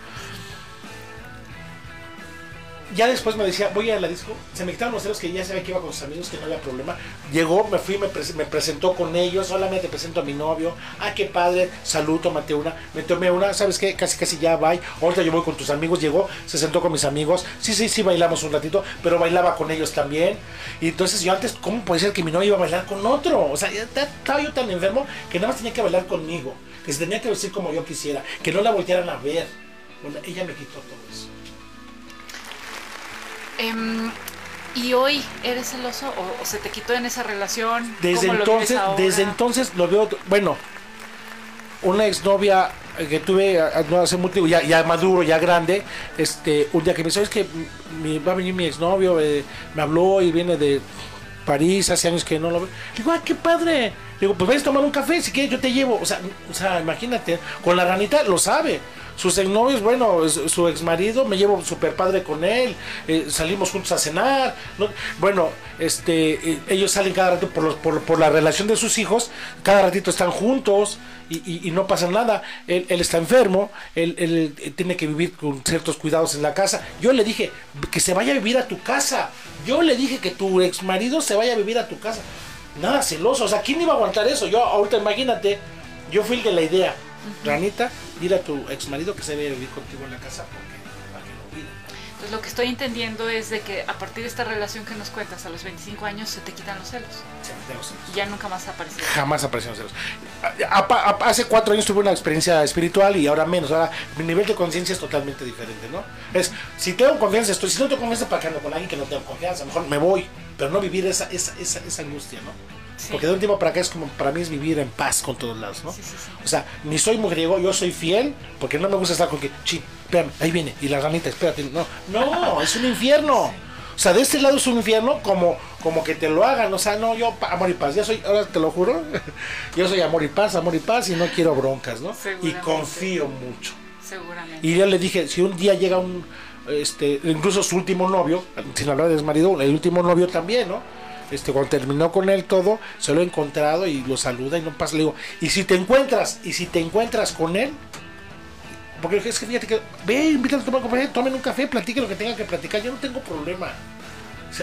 Ya después me decía, voy a la disco. Se me quitaron los celos que ya sabía que iba con sus amigos, que no había problema. Llegó, me fui, me, me presentó con ellos. Solamente presento a mi novio. Ah, qué padre. Salud, tómate una. Me tomé una, ¿sabes qué? Casi, casi ya, bye. Ahorita yo voy con tus amigos. Llegó, se sentó con mis amigos. Sí, sí, sí, bailamos un ratito, pero bailaba con ellos también. Y entonces yo antes, ¿cómo puede ser que mi novia iba a bailar con otro? O sea, estaba yo tan enfermo que nada más tenía que bailar conmigo. Que se tenía que vestir como yo quisiera. Que no la voltearan a ver. Bueno, ella me quitó todo eso. Em, ¿Y hoy eres celoso o, o se te quitó en esa relación? Desde ¿Cómo lo entonces, desde entonces lo veo, bueno, una exnovia eh, que tuve hace mucho, ya, ya maduro, ya grande, este, un día que me dice, es que mi- va a venir mi exnovio, eh, me habló y viene de París, hace años que no lo veo. Digo, ah, qué padre. Digo, pues ves a tomar un café, si quieres yo te llevo. O sea, o sea, imagínate, con la ranita lo sabe. Sus exnovios, bueno, su exmarido, me llevo súper padre con él, eh, salimos juntos a cenar. ¿no? Bueno, este, eh, ellos salen cada rato por, los- por, la relación de sus hijos, cada ratito están juntos y, no pasa nada. Él, está enfermo, él, él, eh, tiene que vivir con ciertos cuidados en la casa. Yo le dije que se vaya a vivir a tu casa. Yo le dije que tu exmarido se vaya a vivir a tu casa. Nada celoso, o sea, ¿quién iba a aguantar eso? Yo, ahorita imagínate, yo fui el de la idea. Ranita, dile a tu exmarido que se vaya a vivir contigo en la casa porque para que lo. Pues lo que estoy entendiendo es de que a partir de esta relación que nos cuentas a los 25 años se te quitan los celos Se me los celos. y ya nunca más ha aparecido. Jamás aparecieron celos. A- a- a- Hace cuatro años tuve una experiencia espiritual y ahora menos. Ahora mi nivel de conciencia es totalmente diferente, ¿no? Es, si tengo confianza, estoy. Si no tengo confianza, ¿para qué ando con alguien que no tengo confianza? Mejor me voy, pero no vivir esa, esa, esa, esa angustia, ¿no? Sí. Porque de un tiempo para acá es como, para mí es vivir en paz con todos lados, ¿no? Sí, sí, sí. O sea, ni soy mujeriego, yo soy fiel, porque no me gusta estar con que, chi, espérame, ahí viene, y la ranita, espérate, no, no, es un infierno. O sea, de este lado es un infierno como, como que te lo hagan, o sea, no, yo, amor y paz, ya soy, ahora te lo juro, (laughs) yo soy amor y paz, amor y paz, y no quiero broncas, ¿no? Y confío mucho. Seguramente. Y yo le dije, si un día llega un, este, incluso su último novio, sin hablar de su marido, el último novio también, ¿no? Este, cuando terminó con él todo, se lo he encontrado y lo saluda y no pasa. Le digo, y si te encuentras, y si te encuentras con él, porque es que fíjate que, ve, invítalo a tomar un café, tomen un café, platiquen lo que tengan que platicar, yo no tengo problema.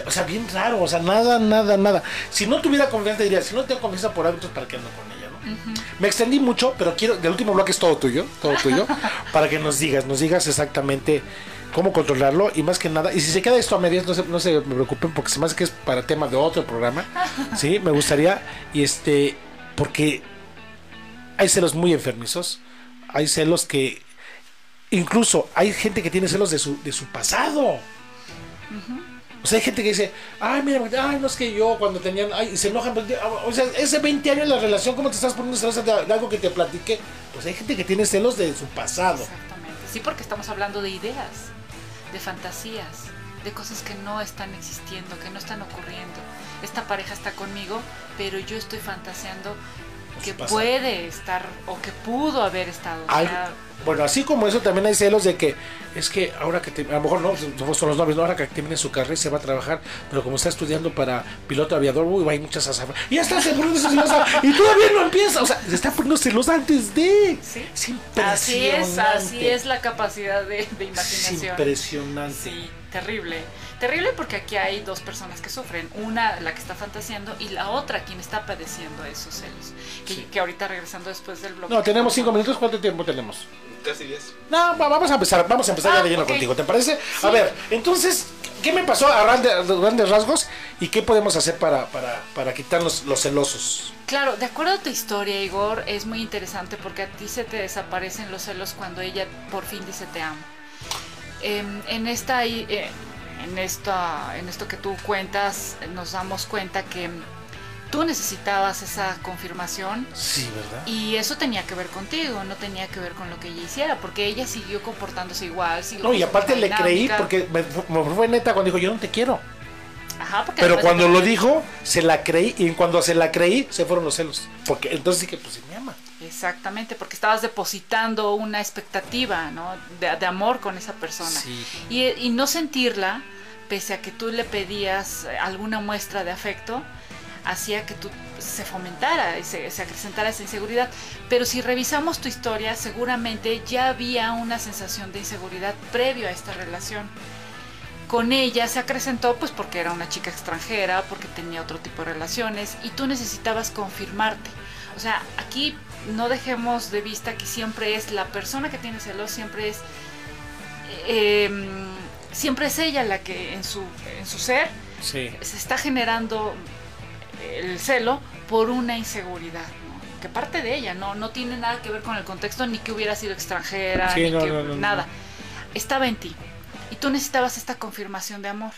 O sea, bien raro, o sea, nada, nada, nada. Si no tuviera confianza, diría, si no tengo confianza por hábitos, ¿para qué ando con ella, no? Me extendí mucho, pero quiero, del último bloque es todo tuyo, todo tuyo, (laughs) para que nos digas, nos digas exactamente cómo controlarlo y más que nada, y si se queda esto a medias, no se, no se me preocupen porque se me hace que es para tema de otro programa, (laughs) sí, me gustaría, y este, porque hay celos muy enfermizos, hay celos que, incluso hay gente que tiene celos de su, de su pasado. O sea, hay gente que dice, ay, mira, ay, no es que yo cuando tenían, ay, se enojan. pues, O sea, ese 20 años la relación, ¿cómo te estás poniendo celosa de, de algo que te platiqué? Pues hay gente que tiene celos de su pasado. Exactamente. Sí, porque estamos hablando de ideas, de fantasías, de cosas que no están existiendo, que no están ocurriendo. Esta pareja está conmigo, pero yo estoy fantaseando que puede estar o que pudo haber estado. O Ay, sea, bueno, así como eso, también hay celos de que es que ahora que te- a lo mejor no, son los novios, ¿no? ahora que termine su carrera se va a trabajar, pero como está estudiando para piloto aviador, uy, hay muchas azafas. Y ya está seguro de celosa y todavía no empieza. O sea, se está poniendo celosa antes de. Sí. Es así es, así es la capacidad de, de Es imaginación. impresionante. Sí, terrible. Terrible porque aquí hay dos personas que sufren. Una, la que está fantaseando, y la otra, quien está padeciendo esos celos. Que, que ahorita regresando después del bloque. No, tenemos cinco minutos. ¿Cuánto tiempo tenemos? Casi 10. No, va- vamos a empezar, vamos a empezar ya Ah, de lleno contigo, ¿te parece? A ver, entonces, ¿qué me pasó a grandes rasgos y qué podemos hacer para, para, para quitarnos los celosos? Claro, de acuerdo a tu historia, Igor, es muy interesante porque a ti se te desaparecen los celos cuando ella por fin dice te amo. Em, en esta eh, en esta en esto que tú cuentas nos damos cuenta que tú necesitabas esa confirmación Sí, ¿verdad? y eso tenía que ver contigo, no tenía que ver con lo que ella hiciera, porque ella siguió comportándose igual. siguió No, y aparte le dinámica. creí porque me, me fue neta cuando dijo yo no te quiero. Ajá, porque Pero cuando lo dijo, se la creí y cuando se la creí, se fueron los celos. Porque entonces dije, pues sí me ama. Exactamente, porque estabas depositando una expectativa, ¿no? De, de amor con esa persona. Sí. Y, y no sentirla, pese a que tú le pedías alguna muestra de afecto, hacía que tú se fomentara y se, se acrecentara esa inseguridad. Pero si revisamos tu historia, seguramente ya había una sensación de inseguridad previo a esta relación. Con ella se acrecentó pues porque era una chica extranjera, porque tenía otro tipo de relaciones y tú necesitabas confirmarte. O sea, aquí no dejemos de vista que siempre es la persona que tiene celos, siempre es eh, siempre es ella la que en su, en su ser Sí. se está generando el celo por una inseguridad, ¿no? que parte de ella, no, no tiene nada que ver con el contexto, ni que hubiera sido extranjera, Sí, ni no, que no, nada. Estaba en ti y tú necesitabas esta confirmación de amor.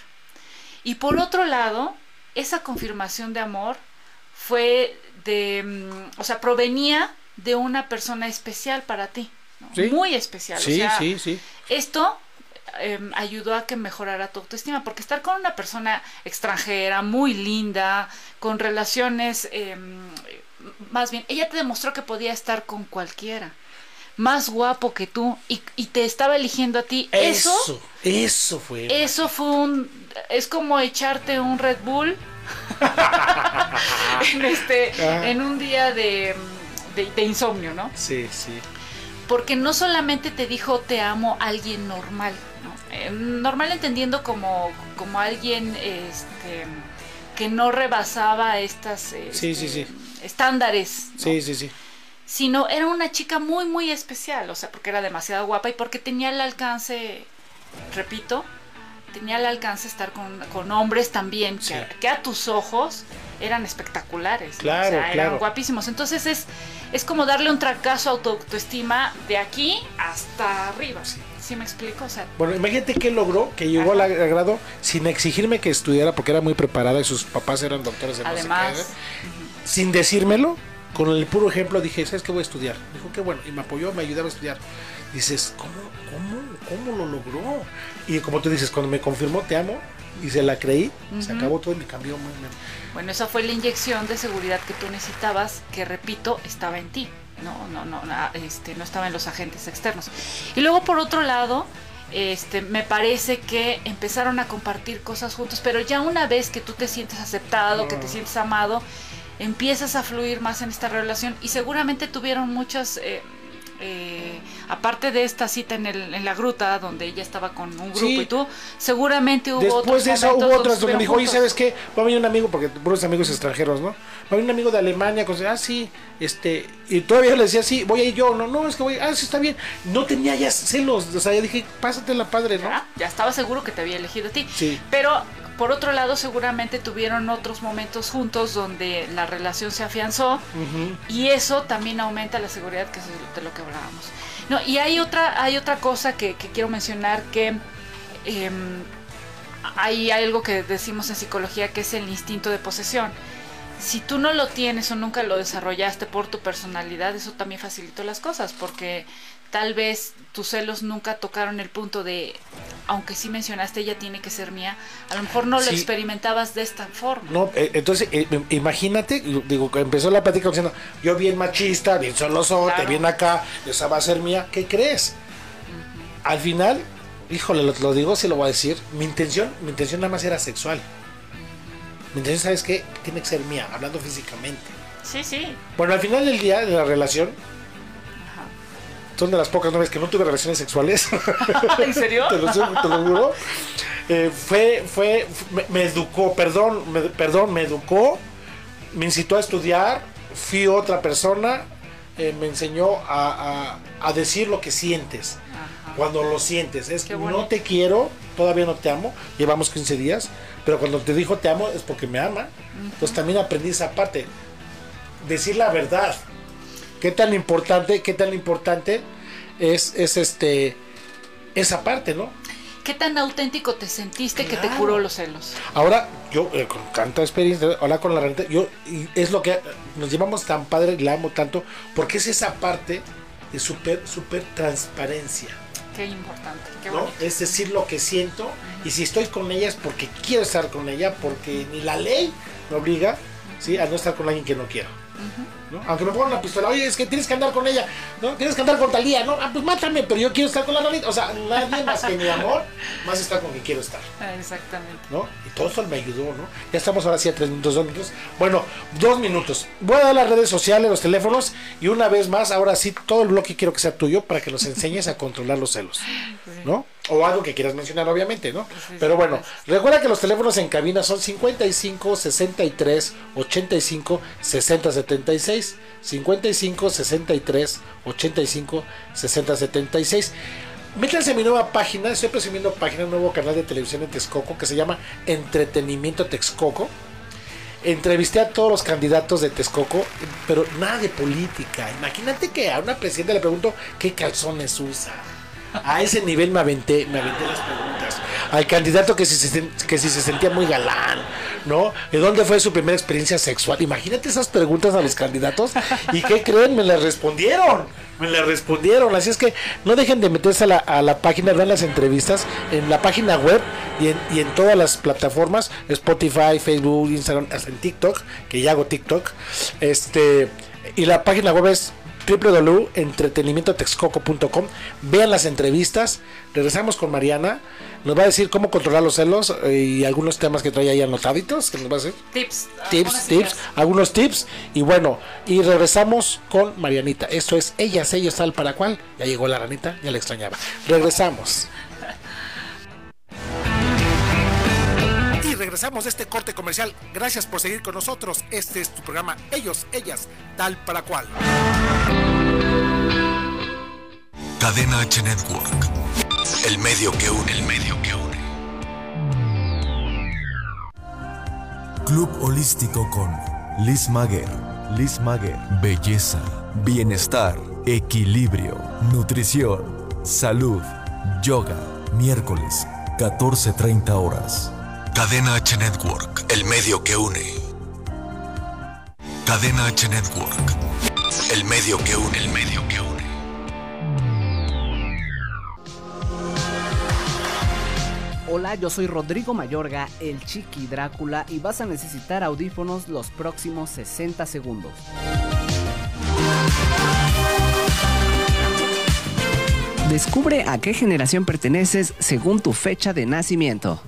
Y por otro lado, esa confirmación de amor fue de, mm, o sea, provenía de una persona especial para ti, ¿no? Sí. muy especial. o sea, sí, sí. esto em, ayudó a que mejorara tu autoestima, porque estar con una persona extranjera, muy linda, con relaciones, em, más bien, ella te demostró que podía estar con cualquiera, más guapo que tú, y, y te estaba eligiendo a ti. Eso, Eso, eso fue. eso fue un, es como echarte un Red Bull (laughs) en, este, Ajá. en un día de, de- de insomnio, ¿no? Sí, sí. porque no solamente te dijo te amo alguien normal, ¿no? Eh, normal entendiendo como, como alguien este, que no rebasaba estas Sí, este, sí, sí. estándares, ¿no? Sí, sí, sí. sino era una chica muy muy especial, o sea, porque era demasiado guapa y porque tenía el alcance, repito, tenía el alcance estar con, con hombres también que, Sí. que a tus ojos eran espectaculares, ¿no? Claro, o sea, claro. eran guapísimos. Entonces es, es como darle un tracazo a tu autoestima de aquí hasta arriba. ¿Sí, me explico? O sea, Bueno, imagínate qué logró, que llegó al agrado sin exigirme que estudiara porque era muy preparada y sus papás eran doctores de no sé además, qué, ¿eh? sin decírmelo, con el puro ejemplo dije, ¿sabes qué voy a estudiar? Dijo, qué bueno, y me apoyó, me ayudaba a estudiar. Dices, ¿cómo, cómo, cómo lo logró? Y como tú dices, cuando me confirmó, te amo, y se la creí, se acabó todo y me cambió. muy bien. Bueno, esa fue la inyección de seguridad que tú necesitabas, que repito, estaba en ti. No, no, no, este, no estaba en los agentes externos. Y luego por otro lado, este, me parece que empezaron a compartir cosas juntos, pero ya una vez que tú te sientes aceptado, que te sientes amado, empiezas a fluir más en esta relación y seguramente tuvieron muchas, eh, eh, aparte de esta cita en, el, en la gruta donde ella estaba con un grupo Sí. y tú, seguramente hubo otros Después de eso hubo otras donde me dijo, oye, juntos". ¿sabes qué? Va a venir un amigo, porque puros amigos extranjeros, ¿no? Va a venir un amigo de Alemania, con, ah, sí, este, y todavía le decía, sí, voy a ir yo, no, no, es que voy, ah, sí, está bien. No tenía ya celos, o sea, ya dije, pásatela padre, ¿no? Ya, ya estaba seguro que te había elegido a ti. Sí. Pero por otro lado, seguramente tuvieron otros momentos juntos donde la relación se afianzó y eso también aumenta la seguridad, que es de lo que hablábamos. No, y hay otra, hay otra cosa que, que quiero mencionar que em, hay algo que decimos en psicología que es el instinto de posesión. Si tú no lo tienes o nunca lo desarrollaste por tu personalidad, eso también facilitó las cosas, porque tal vez tus celos nunca tocaron el punto de, aunque sí mencionaste, ella tiene que ser mía, a lo mejor no lo experimentabas de esta forma. No, eh, entonces, eh, imagínate, digo, que empezó la plática diciendo, yo bien machista, bien solosote, Claro. bien acá, esa va a ser mía, ¿qué crees? Al final, híjole, lo, lo digo, se lo voy a decir, mi intención, mi intención nada más era sexual. Mi intención, ¿sabes qué? Tiene que ser mía, hablando físicamente. Sí, sí. Bueno, al final del día de la relación, son de las pocas novias que no tuve relaciones sexuales. (laughs) ¿En serio? te lo, juro, te lo juro. Eh, fue, fue, me, me educó, perdón, me, perdón, me educó, me incitó a estudiar, fui otra persona, eh, me enseñó a, a- a decir lo que sientes. Cuando lo sientes, es Qué no te quiero, todavía no te amo, llevamos 15 días, pero cuando te dijo te amo es porque me ama. Entonces también aprendí esa parte, decir la verdad. Qué tan importante, qué tan importante es, es este esa parte, ¿no? ¿Qué tan auténtico te sentiste que te curó los celos? Ahora, yo eh, con tanta experiencia, ahora con la renta, yo y es lo que nos llevamos tan padre, la amo tanto, porque es esa parte de súper, súper transparencia, Qué importante, qué ¿no? Es decir lo que siento, y si estoy con ella es porque quiero estar con ella, porque ni la ley me obliga, ¿sí? A no estar con alguien que no quiero. ¿No? Aunque me pongan una pistola, oye, es que tienes que andar con ella, ¿no? Tienes que andar con Talía, ¿no? Ah, pues mátame, pero yo quiero estar con la ranita. O sea, nadie más que mi amor, más está con quien quiero estar. Ah, Exactamente. ¿no? Y todo eso me ayudó, ¿no? Ya estamos ahora sí a tres minutos, dos minutos. Bueno, dos minutos. Voy a dar las redes sociales, los teléfonos y una vez más, ahora sí, todo el bloque quiero que sea tuyo para que nos enseñes a controlar los celos, (laughs) ¿no? O algo que quieras mencionar, obviamente, ¿no? Pero bueno, recuerda que los teléfonos en cabina son 55 63 85 60 76. 55 63 85 60 76. Métanse a mi nueva página, estoy presumiendo página, un nuevo canal de televisión en Texcoco que se llama Entretenimiento Texcoco. Entrevisté a todos los candidatos de Texcoco, pero nada de política. Imagínate que a una presidenta le pregunto qué calzones usa. A ese nivel me aventé, me aventé las preguntas. Al candidato que si se, sentía muy galán, ¿no? ¿De dónde fue su primera experiencia sexual? Imagínate esas preguntas a los candidatos. ¿Y qué creen? Me las respondieron. Me las respondieron. Así es que no dejen de meterse a la, página, vean las entrevistas en la página web y en, y en todas las plataformas, Spotify, Facebook, Instagram, hasta en TikTok, que ya hago TikTok. Este, y la página web es www.entretenimientotexcoco.com. Vean las entrevistas. Regresamos con Mariana. Nos va a decir cómo controlar los celos eh, y algunos temas que trae ahí anotaditos. Que nos va a decir Tips. tips, tips, ideas. algunos tips. Y bueno, y regresamos con Marianita. Esto es Ellas, ellos, tal para cual. Ya llegó la ranita, ya la extrañaba. Regresamos. Regresamos de este corte comercial. Gracias por seguir con nosotros. Este es tu programa Ellos, ellas, tal para cual. Cadena H Network. El medio que une, el medio que une. Club Holístico con Liz Maguer. Liz Maguer. Belleza, bienestar, equilibrio, nutrición, salud, yoga. Miércoles, 14:30 horas. Cadena H Network. El medio que une. Cadena H Network. El medio que une, el medio que une. Hola, yo soy Rodrigo Mayorga, el Chiqui Drácula, y vas a necesitar audífonos los próximos 60 segundos. Descubre a qué generación perteneces según tu fecha de nacimiento.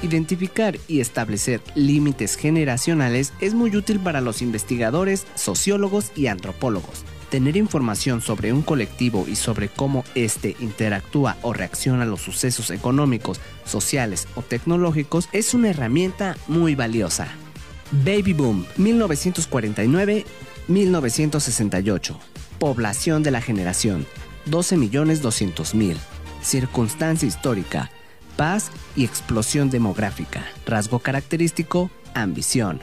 Identificar y establecer límites generacionales es muy útil para los investigadores, sociólogos y antropólogos. Tener información sobre un colectivo y sobre cómo éste interactúa o reacciona a los sucesos económicos, sociales o tecnológicos es una herramienta muy valiosa. Baby Boom 1949-1968. Población de la generación 12.200.000. Circunstancia histórica paz y explosión demográfica. Rasgo característico, ambición.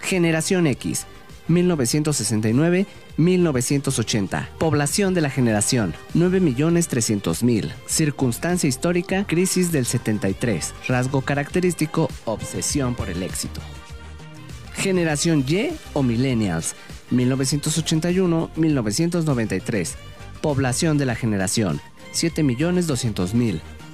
Generación X, 1969-1980. Población de la generación 9.300.000. Circunstancia histórica crisis del 73. Rasgo característico obsesión por el éxito. Generación Y o Millennials 1981-1993. Población de la generación 7.200.000.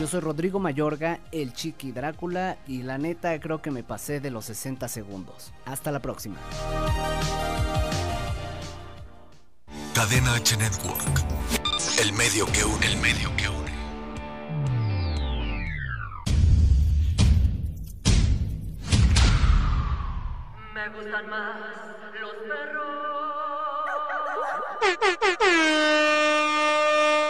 Yo soy Rodrigo Mayorga, el Chiqui Drácula, y la neta creo que me pasé de los 60 segundos. Hasta la próxima. Cadena H Network. El medio que une, el medio que une. Me gustan más los perros. (laughs)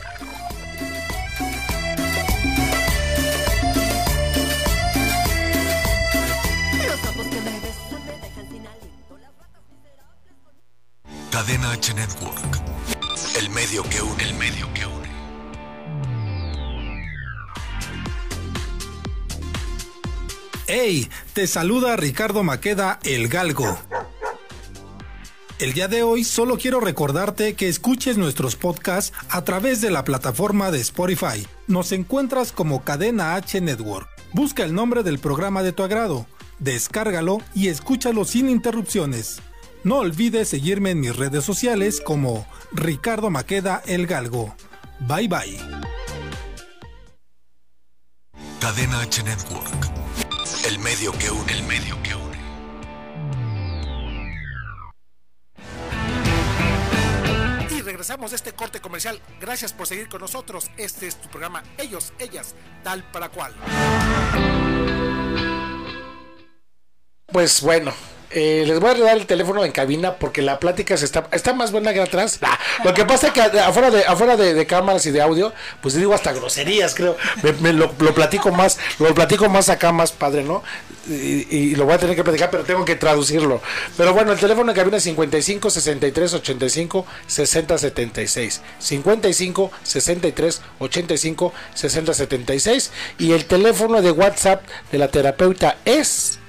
Cadena H Network. El medio que une, el medio que une. ¡Hey! Te saluda Ricardo Maqueda, el Galgo. El día de hoy solo quiero recordarte que escuches nuestros podcasts a través de la plataforma de Spotify. Nos encuentras como Cadena H Network. Busca el nombre del programa de tu agrado, descárgalo y escúchalo sin interrupciones. No olvides seguirme en mis redes sociales como Ricardo Maqueda el Galgo. Bye bye. Cadena H Network. El medio que une, el medio que une. Y regresamos de este corte comercial. Gracias por seguir con nosotros. Este es tu programa Ellos, Ellas, tal para cual. Pues bueno, eh, les voy a dar el teléfono en cabina porque la plática se está, está más buena que atrás. Ah, lo que pasa es que afuera de afuera de, cámaras y de audio, pues digo hasta groserías, creo. Me, lo platico más, lo platico más acá, más padre, ¿no? Y, y lo voy a tener que platicar, pero tengo que traducirlo. Pero bueno, el teléfono en cabina es 55 63 85 60 76. 55 63 85 60 76. Y el teléfono de WhatsApp de la terapeuta es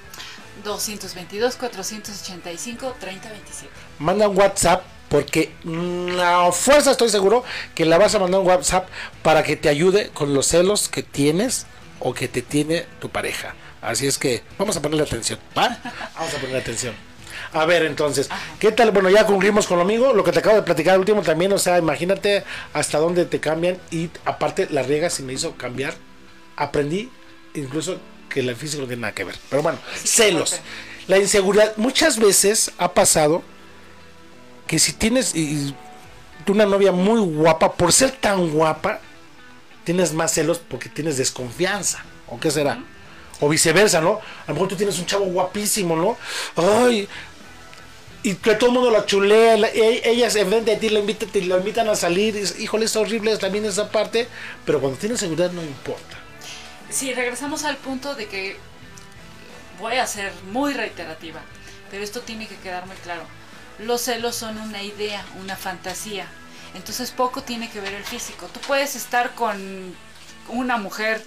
222 485 3027. manda un WhatsApp porque mm, a fuerza estoy seguro que la vas a mandar un WhatsApp para que te ayude con los celos que tienes o que te tiene tu pareja. Así es que vamos a ponerle atención, ¿va? Vamos a ponerle atención. A ver, entonces, ¿qué tal? Bueno, ya concluimos con lo amigo, lo que te acabo de platicar último también, o sea, imagínate hasta dónde te cambian y aparte la riega si me hizo cambiar. Aprendí incluso que el físico no tiene nada que ver. Pero bueno, celos. La inseguridad, muchas veces ha pasado que si tienes una novia muy guapa, por ser tan guapa, tienes más celos porque tienes desconfianza. ¿O qué será? O viceversa, ¿no? A lo mejor tú tienes un chavo guapísimo, ¿no? Ay, y que todo el mundo la chulea, la- e- ellas enfrente de ti la invitan, te invitan a salir, y híjole, es horrible también esa parte, pero cuando tienes seguridad no importa. Sí, regresamos al punto de que voy a ser muy reiterativa, pero esto tiene que quedar muy claro. Los celos son una idea, una fantasía. Entonces poco tiene que ver el físico. Tú puedes estar con una mujer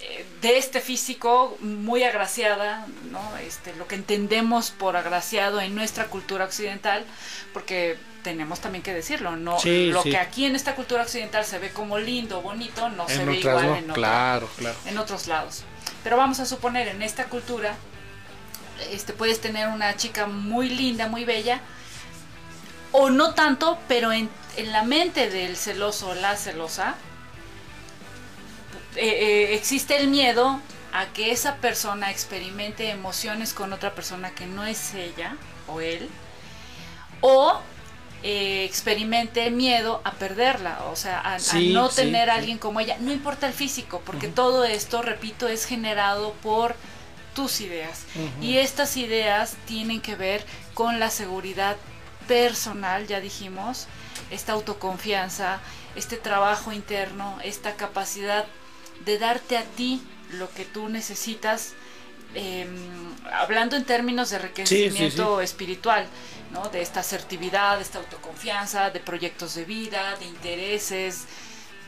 eh, de este físico muy agraciada, ¿no? Este, lo que entendemos por agraciado en nuestra cultura occidental, porque tenemos también que decirlo, no Sí, lo sí. que aquí en esta cultura occidental se ve como lindo, bonito, no se ve igual no, en otra- claro, claro. en otros lados. Pero vamos a suponer, en esta cultura, este, puedes tener una chica muy linda, muy bella, o no tanto, pero en, en la mente del celoso o la celosa, eh, eh, existe el miedo a que esa persona experimente emociones con otra persona que no es ella o él, o eh, experimente miedo a perderla, o sea, a, no sí, tener a alguien como ella. No importa el físico, porque todo esto, repito, es generado por tus ideas. Y estas ideas tienen que ver con la seguridad personal, ya dijimos, esta autoconfianza, este trabajo interno, esta capacidad de darte a ti lo que tú necesitas, eh, hablando en términos de enriquecimiento espiritual, ¿no? de esta asertividad, de esta autoconfianza, de proyectos de vida, de intereses,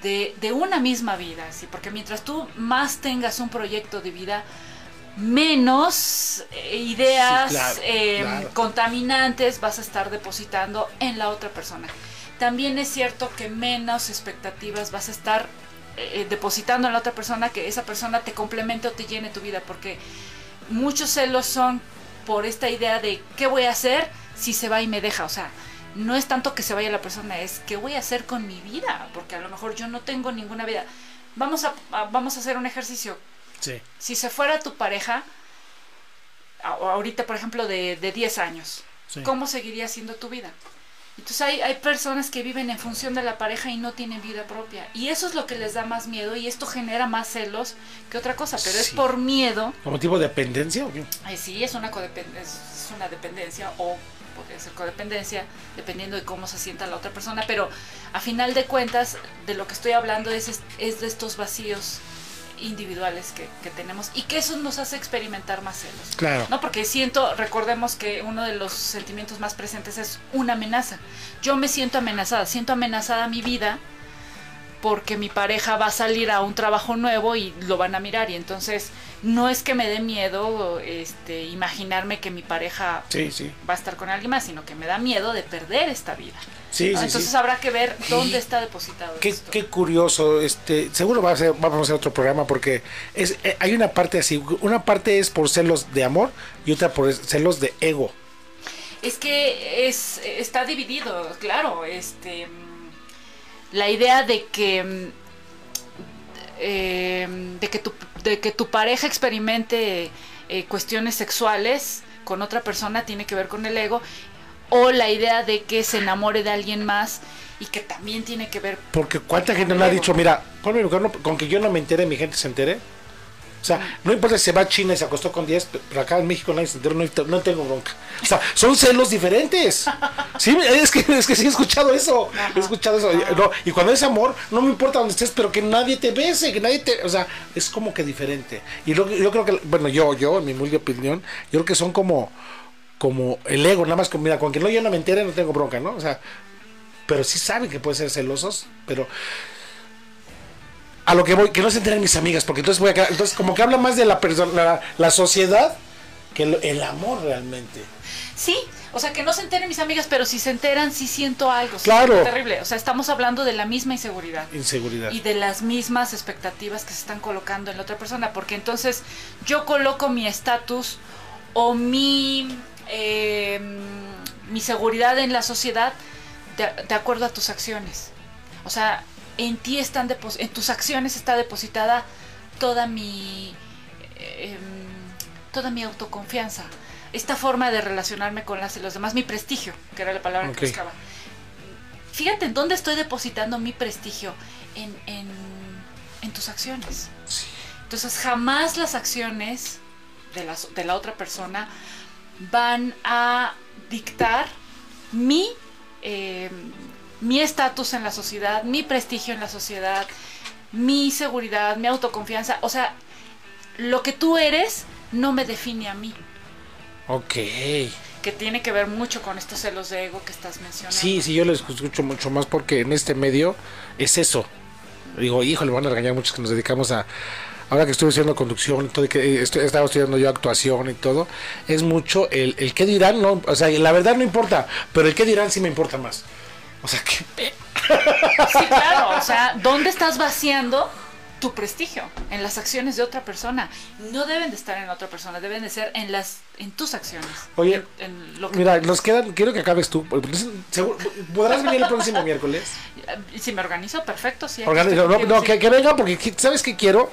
de, de una misma vida, ¿sí? porque mientras tú más tengas un proyecto de vida, menos eh, ideas Sí, claro, eh, claro. contaminantes vas a estar depositando en la otra persona. También es cierto que menos expectativas vas a estar eh, depositando en la otra persona que esa persona te complemente o te llene tu vida, porque muchos celos son por esta idea de qué voy a hacer si se va y me deja, o sea, no es tanto que se vaya la persona, es qué voy a hacer con mi vida, porque a lo mejor yo no tengo ninguna vida. Vamos a, a- vamos a hacer un ejercicio. Sí. Si se fuera tu pareja, ahorita por ejemplo de, de 10 años, Sí. ¿cómo seguiría siendo tu vida? Entonces hay, hay personas que viven en función de la pareja y no tienen vida propia. Y eso es lo que les da más miedo y esto genera más celos que otra cosa, pero es por miedo. ¿Como tipo de dependencia o qué? Ay, sí, es una, es es una dependencia o podría ser codependencia, dependiendo de cómo se sienta la otra persona, pero a final de cuentas de lo que estoy hablando es, es, es de estos vacíos individuales que, que tenemos y que eso nos hace experimentar más celos. Claro. ¿no? Porque siento, recordemos que uno de los sentimientos más presentes es una amenaza. Yo me siento amenazada, siento amenazada mi vida porque mi pareja va a salir a un trabajo nuevo y lo van a mirar y entonces no es que me dé miedo este imaginarme que mi pareja Sí, sí. va a estar con alguien más, sino que me da miedo de perder esta vida. Sí, ¿no? sí, entonces sí. habrá que ver dónde está depositado Qué, esto. qué curioso, este, seguro va a ser, vamos a hacer otro programa porque es, eh, hay una parte así, una parte es por celos de amor y otra por celos de ego. Es que es está dividido, claro, este mm, la idea de que mm, eh, de que tu de que tu pareja experimente eh, cuestiones sexuales con otra persona tiene que ver con el ego o la idea de que se enamore de alguien más y que también tiene que ver Porque cuánta gente no ha dicho, mira, ponme mi cuerno, con que yo no me entere, mi gente se entere. O sea, no importa si se va a China y se acostó con 10, pero acá en México nadie se enteró, no, no tengo bronca. O sea, son celos diferentes. Sí, es que, es que sí he escuchado eso. He escuchado eso. No, y cuando es amor, no me importa donde estés, pero que nadie te bese, que nadie te. O sea, es como que diferente. Y lo, yo creo que, bueno, yo, yo, en mi humilde opinión, yo creo que son como como el ego, nada más, con, mira, con que no yo no me entere, no tengo bronca, ¿no? O sea, pero sí saben que pueden ser celosos, pero a lo que voy, que no se enteren mis amigas, porque entonces voy a quedar- entonces como que habla más de la persona, la, la sociedad que el, el amor realmente. Sí, o sea, que no se enteren mis amigas, pero si se enteran, sí siento algo. Claro. terrible. O sea, estamos hablando de la misma inseguridad. Inseguridad. Y de las mismas expectativas que se están colocando en la otra persona. Porque entonces yo coloco mi estatus o mi, eh, mi seguridad en la sociedad de, de acuerdo a tus acciones. O sea, en ti están en tus acciones está depositada toda mi eh, toda mi autoconfianza, esta forma de relacionarme con las, los demás, mi prestigio, que era la palabra que buscaba. Fíjate en dónde estoy depositando mi prestigio, en, en, en tus acciones. Entonces jamás las acciones de la, de la otra persona van a dictar mi eh, mi estatus en la sociedad, mi prestigio en la sociedad, mi seguridad, mi autoconfianza. O sea, lo que tú eres no me define a mí, Ok. que tiene que ver mucho con estos celos de ego que estás mencionando. Sí, sí, yo les escucho mucho más porque en este medio es eso. Digo, híjole, van a regañar muchos que nos dedicamos a. Ahora que estoy haciendo conducción y todo, y que estoy, estaba estudiando yo actuación y todo, es mucho el, el qué dirán, no, o sea, la verdad no importa, pero el qué dirán sí me importa más. O sea, que Sí, claro. O sea, ¿dónde estás vaciando tu prestigio, en las acciones de otra persona. No deben de estar en otra persona, deben de ser en las en tus acciones. Oye, en, en lo que Mira, nos quedan, quiero que acabes tú. ¿Podrás venir el próximo miércoles? (laughs) si me organizo, perfecto, sí. estoy no, que, que venga porque sabes que quiero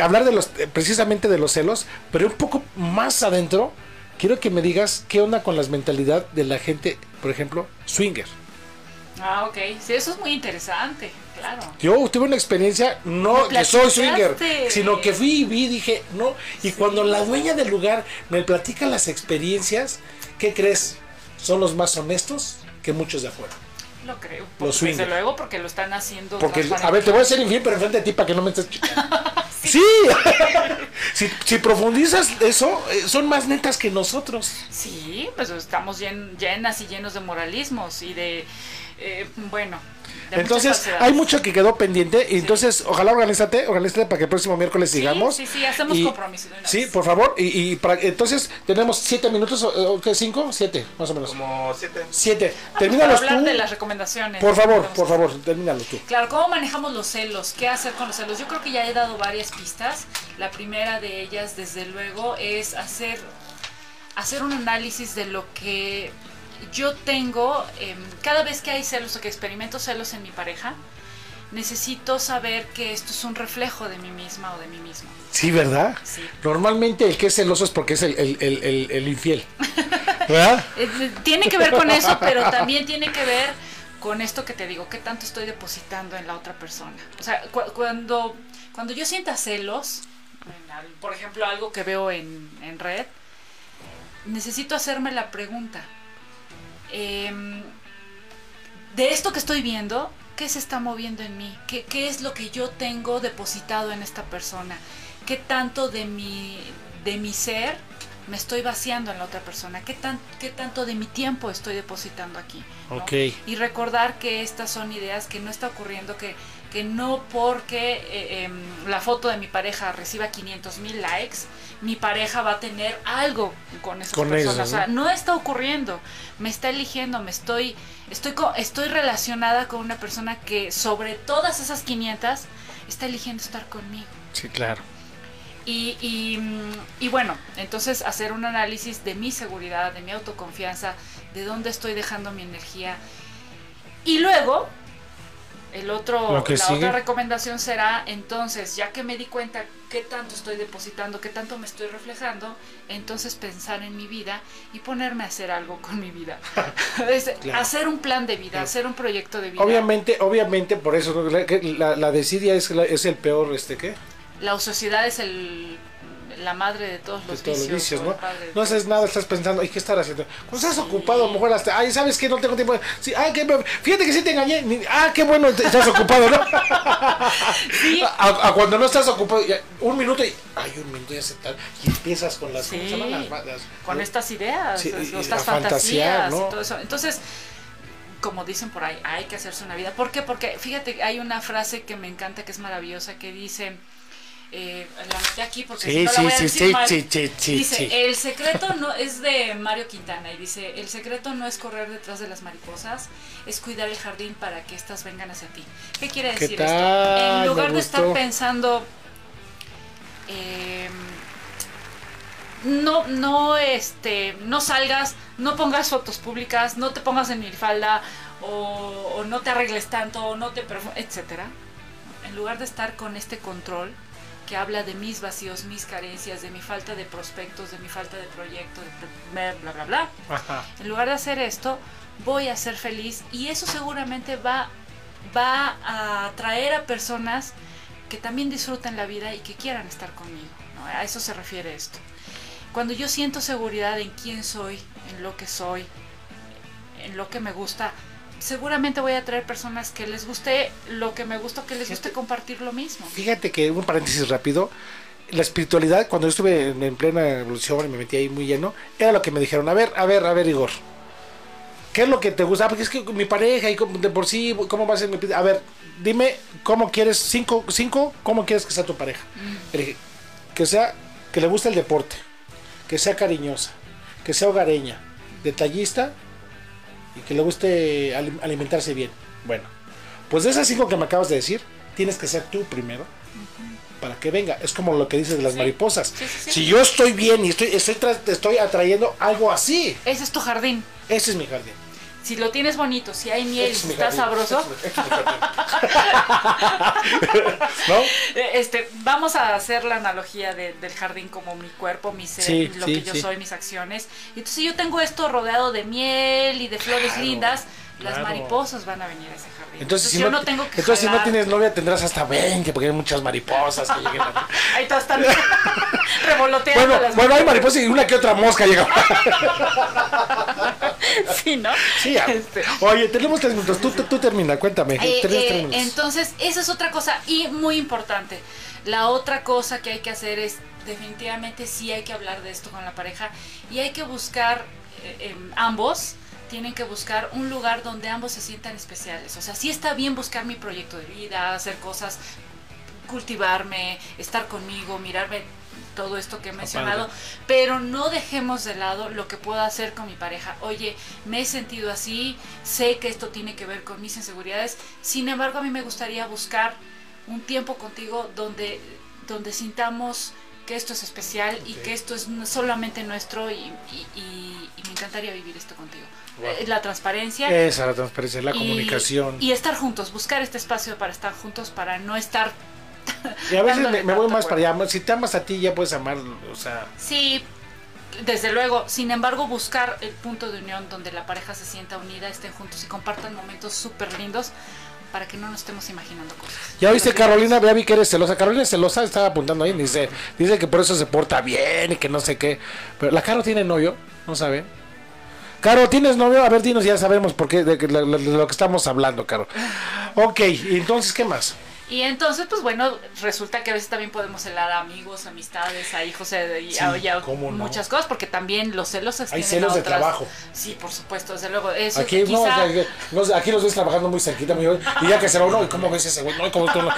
hablar de los precisamente de los celos, pero un poco más adentro quiero que me digas qué onda con las mentalidad de la gente, por ejemplo, swinger. Ah, ok. Sí, eso es muy interesante, claro. Yo tuve una experiencia, no que soy swinger, sino que fui y vi, dije, no. Y cuando la dueña del lugar me platica las experiencias, ¿qué crees? Son los más honestos que muchos de afuera. Lo creo. Los Porque, swingers. desde luego, porque lo están haciendo. Porque, a ver, te voy a ser infiel, pero enfrente de ti para que no me estés... (laughs) sí. (laughs) si, si profundizas eso, eh, son más netas que nosotros. Sí, pues estamos llen- llenas y llenos de moralismos y de. eh, bueno. Entonces, hay mucho que quedó pendiente. Y entonces, ojalá organízate, organízate para que el próximo miércoles sigamos. Sí, sí, hacemos Y- compromiso. Sí, por favor. Y, y para, entonces, tenemos siete minutos, o o qué, cinco, siete, más o menos. Como siete. Siete. Ah, Termínalos para hablar tú. de las recomendaciones. Por favor, por favor, termínalo tú. Claro, ¿cómo manejamos los celos? ¿Qué hacer con los celos? Yo creo que ya he dado varias pistas. La primera de ellas, desde luego, es hacer, hacer un análisis de lo que yo tengo. em, cada vez que hay celos o que experimento celos en mi pareja, necesito saber que esto es un reflejo de mí misma o de mí mismo. Sí, ¿verdad? Sí. Normalmente el que es celoso es porque es el, el- el- el- el infiel. (laughs) ¿Verdad? Eh, eh, Tiene que ver con eso, pero también tiene que ver con esto que te digo, qué tanto estoy depositando en la otra persona. O sea, cu- cuando, cuando yo sienta celos, por ejemplo, algo que veo en, en red, necesito hacerme la pregunta, em, de esto que estoy viendo, ¿qué se está moviendo en mí? ¿Qué, qué es lo que yo tengo depositado en esta persona? ¿Qué tanto de mi, de mi ser me estoy vaciando en la otra persona? ¿Qué, tan, qué tanto de mi tiempo estoy depositando aquí? Y recordar que estas son ideas que no está ocurriendo, que, que no porque eh, em, la foto de mi pareja reciba 500 mil likes, mi pareja va a tener algo con esas Con personas. eso, O sea, ¿no? no está ocurriendo, me está eligiendo, me estoy, estoy, estoy relacionada con una persona que sobre todas esas 500 está eligiendo estar conmigo. Sí, claro. Y, y, mm, y bueno, entonces hacer un análisis de mi seguridad, de mi autoconfianza, de dónde estoy dejando mi energía. Y luego, el otro, Lo que la sigue. otra recomendación será, entonces, ya que me di cuenta qué tanto estoy depositando, qué tanto me estoy reflejando, entonces pensar en mi vida y ponerme a hacer algo con mi vida. (laughs) Es Claro. Hacer un plan de vida, hacer un proyecto de vida. Obviamente, obviamente, por eso la, la desidia es, la- es el peor, este, ¿qué? La ociosidad es el, la madre de todos De los todos los vicios. vicios, o ¿no? de No haces nada, estás pensando, ay, ¿qué estar haciendo? Cuando estás ocupado, a lo mejor hasta, ay, ¿sabes qué? No tengo tiempo. Sí, ay, qué, fíjate que sí te engañé. Ah, qué bueno, estás ocupado, ¿no? (laughs) (laughs) A, a cuando no estás ocupado, ya, un minuto y, ay, un minuto ya se tal. Y empiezas con las. Sí, Las- las- con estas ideas, y- y estas fantasías ¿no? y todo eso. Entonces, como dicen por ahí, hay que hacerse una vida. ¿Por qué? Porque fíjate, hay una frase que me encanta, que es maravillosa, que dice, eh, la anoté aquí porque Sí, si no la sí, voy a sí, decir mal. dice, el secreto no es de Mario Quintana y dice, el secreto no es correr detrás de las mariposas, es cuidar el jardín para que éstas vengan hacia ti. ¿Qué quiere ¿Qué decir esto? En lugar de estar pensando eh, no, no, este, no salgas, no pongas fotos públicas, no te pongas en minifalda o, o no te arregles tanto, o no te etcétera. En lugar de estar con este control que habla de mis vacíos, mis carencias, de mi falta de prospectos, de mi falta de proyecto, de bla bla bla bla. Ajá. En lugar de hacer esto, voy a ser feliz y eso seguramente va, va a atraer a personas que también disfruten la vida y que quieran estar conmigo. ¿no? A eso se refiere esto. Cuando yo siento seguridad en quién soy, en lo que soy, en lo que me gusta, seguramente voy a atraer personas que les guste lo que me gusta, que les guste compartir lo mismo. Fíjate que un paréntesis rápido. La espiritualidad, cuando yo estuve en, en plena evolución y me metí ahí muy lleno, era lo que me dijeron. A ver, a ver, a ver, Igor. ¿Qué es lo que te gusta? Ah, Porque es que mi pareja y de por sí, ¿cómo va a ser mi A ver, dime cómo quieres, cinco, cinco, ¿cómo quieres que sea tu pareja? Dije, que sea, que le guste el deporte, que sea cariñosa, que sea hogareña, detallista y que le guste ali- alimentarse bien. Bueno, pues de esas cinco que me acabas de decir, tienes que ser tú primero para que venga. Es como lo que dices de las Sí. mariposas. Sí, sí, sí. Si yo estoy bien y estoy, estoy, estoy atrayendo algo así, Ese es tu jardín. ese es mi jardín. Si lo tienes bonito, si hay miel, mi está sabroso, (laughs) este, vamos a hacer la analogía de- del jardín como mi cuerpo, mi ser, Sí, lo sí, que yo sí. soy, mis acciones. Y entonces si yo tengo esto rodeado de miel y de flores Claro, lindas, las mariposas van a venir a ese jardín. Entonces, si yo no, no tengo que entonces si no tienes novia tendrás hasta 20 porque hay muchas mariposas que lleguen a- (laughs) Ahí todas están (laughs) revoloteando Bueno, las bueno, hay mariposas y una que otra mosca llega. (laughs) Sí, ¿no? Sí, ya. Este, Oye, tenemos tres minutos. Tú, tú, termina, cuéntame. Eh, eh, tres minutos. entonces, esa es otra cosa y muy importante. La otra cosa que hay que hacer es, definitivamente sí hay que hablar de esto con la pareja y hay que buscar, eh, em, ambos tienen que buscar un lugar donde ambos se sientan especiales. O sea, sí está bien buscar mi proyecto de vida, hacer cosas, cultivarme, estar conmigo, mirarme todo esto que he mencionado, pero no dejemos de lado lo que puedo hacer con mi pareja. Oye, me he sentido así, sé que esto tiene que ver con mis inseguridades, sin embargo a mí me gustaría buscar un tiempo contigo donde, donde sintamos que esto es especial y que esto es solamente nuestro y, y- y- y me encantaría vivir esto contigo. La transparencia. Esa, la transparencia, la y- comunicación. Y estar juntos, buscar este espacio para estar juntos, para no estar... Y a veces me, me voy más para allá. Si te amas a ti, ya puedes amar. O sea, Sí, desde luego. Sin embargo, buscar el punto de unión donde la pareja se sienta unida, estén juntos y compartan momentos súper lindos para que no nos estemos imaginando cosas. ya viste, Carolina, ya vi que eres celosa. Carolina es celosa, estaba apuntando ahí. Dice, dice que por eso se porta bien y que no sé qué. Pero la Caro tiene novio, no sabe. Caro, ¿tienes novio? A ver, dinos, ya sabemos por qué, de, lo que estamos hablando, Caro. Ok, entonces, ¿qué más? Y entonces, pues bueno, resulta que a veces también podemos celar a amigos, amistades, a hijos eh, y a, Sí, y a cómo no. muchas cosas, porque también los celos Hay extienden celos de trabajo. Sí, por supuesto, desde luego. Eso Aquí, no, quizá- o sea, no, aquí los ves trabajando muy cerquita, muy bien, y ya que se va uno, ¿y cómo ves ese güey? No, ¿cómo tú no?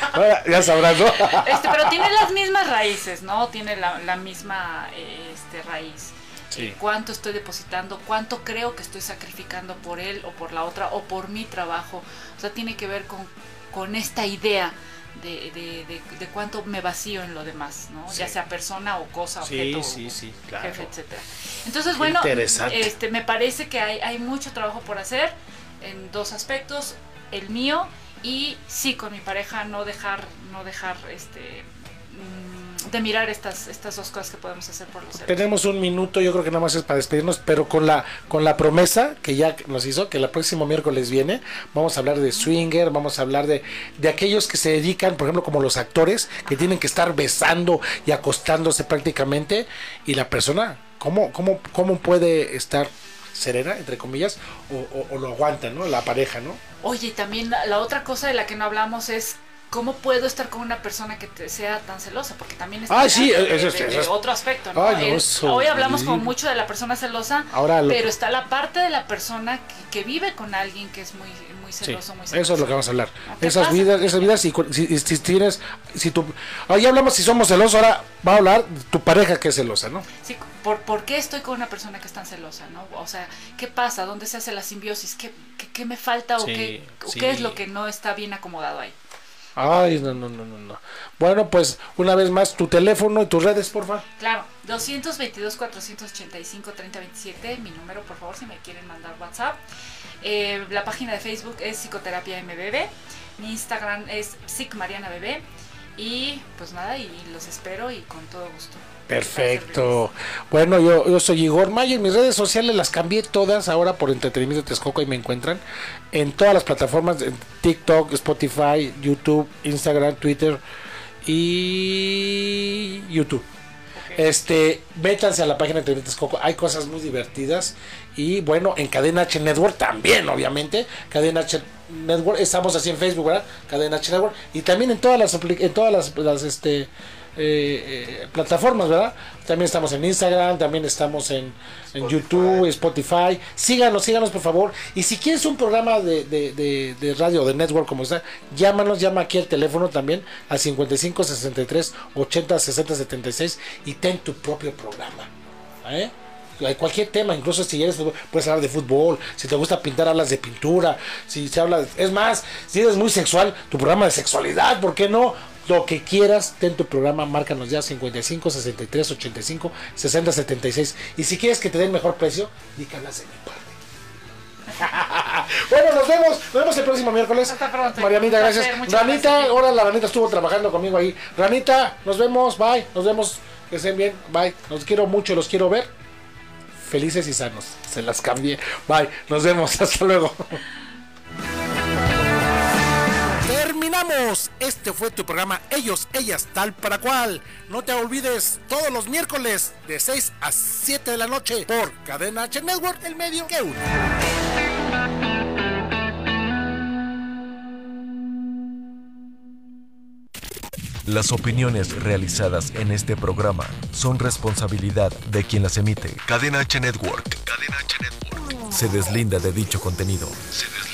Ya sabrás, ¿no? Este, pero tiene las mismas raíces, ¿no? Tiene la, la misma eh, este, raíz. Sí. Cuánto estoy depositando, cuánto creo que estoy sacrificando por él o por la otra o por mi trabajo. O sea, tiene que ver con, con esta idea de, de, de- de cuánto me vacío en lo demás, ¿no? Sí. Ya sea persona o cosa, objeto, sí, o sí, claro. jefe, etcétera. Entonces, Qué bueno, este, me parece que hay, hay mucho trabajo por hacer en dos aspectos, el mío y sí con mi pareja no dejar, no dejar este de mirar estas, estas dos cosas que podemos hacer por los celos. Tenemos un minuto, yo creo que nada más es para despedirnos, pero con la con la promesa que ya nos hizo, que el próximo miércoles viene, vamos a hablar de swinger, vamos a hablar de, de aquellos que se dedican, por ejemplo, como los actores, que tienen que estar besando y acostándose prácticamente, y la persona, ¿cómo, cómo, cómo puede estar serena, entre comillas, o, o- o lo aguanta, ¿no? La pareja, ¿no? Oye, y también la otra cosa de la que no hablamos es cómo puedo estar con una persona que te- sea tan celosa, porque también es Ah, sí, de- eso de- eso otro aspecto, ¿no? Ay, no, eso- hoy hablamos como mucho de la persona celosa, Ahora lo- pero está la parte de la persona que, que vive con alguien que es muy, muy Sí, celoso, muy eso celoso. es lo que vamos a hablar. ¿Qué Esas pasa? vidas, esas vidas, si, si, si tienes, si tu, ah, ya hablamos si somos celosos, ahora va a hablar de tu pareja que es celosa, ¿no? Sí, ¿por, ¿por qué estoy con una persona que es tan celosa? ¿no? O sea, ¿qué pasa? ¿Dónde se hace la simbiosis? ¿Qué, qué, qué me falta o, Sí, qué es lo que no está bien acomodado ahí? Ay, no, no, no, no, no. Bueno, pues una vez más, tu teléfono y tus redes, porfa. Claro, 222-485-3027, mi número, por favor, si me quieren mandar WhatsApp. Eh, la página de Facebook es Psicoterapia MBB. Mi Instagram es PsicMarianaBB. Y pues nada, y los espero y con todo gusto. Perfecto. Bueno, yo, yo soy Igor Mayer. Mis redes sociales las cambié todas ahora por Entretenimiento Texcoco. Ahí me encuentran en todas las plataformas: en TikTok, Spotify, YouTube, Instagram, Twitter y YouTube. Este, métanse a la página de Entretenimiento Texcoco. Hay cosas muy divertidas. Y bueno, en Cadena H Network también, obviamente. Cadena H Network, estamos así en Facebook, ¿verdad? Cadena H Network. Y también en todas las, en todas las, las, este, eh, eh, plataformas, ¿verdad? También estamos en Instagram, también estamos en, en YouTube, Spotify. Síganos, síganos por favor. Y si quieres un programa de, de, de, de radio, de network como está, llámanos, llama aquí al teléfono también al 55 63 80 60 76 y ten tu propio programa. ¿eh? Cualquier tema, incluso si eres puedes hablar de fútbol, si te gusta pintar hablas de pintura, si se habla, es más, si eres muy sexual, tu programa de sexualidad, ¿por qué no? Lo que quieras, ten tu programa, márcanos ya 55 63 85 60 76. Y si quieres que te den mejor precio, dígalas de mi parte. (laughs) bueno, nos vemos, nos vemos el próximo miércoles. Hasta pronto. Marianita, Un gracias. Ranita, gracias. ahora la Ranita estuvo trabajando conmigo ahí. Ranita, nos vemos, bye, nos vemos, que estén bien, bye. Los quiero mucho, los quiero ver. Felices y sanos. Se las cambié. Bye, nos vemos, (laughs) hasta luego. Este fue tu programa Ellos, Ellas, Tal para Cual. No te olvides todos los miércoles de 6 a 7 de la noche por Cadena H Network, el medio que une. Las opiniones realizadas en este programa son responsabilidad de quien las emite. Cadena H Network. Cadena H Network. Se deslinda de dicho contenido. Se deslinda.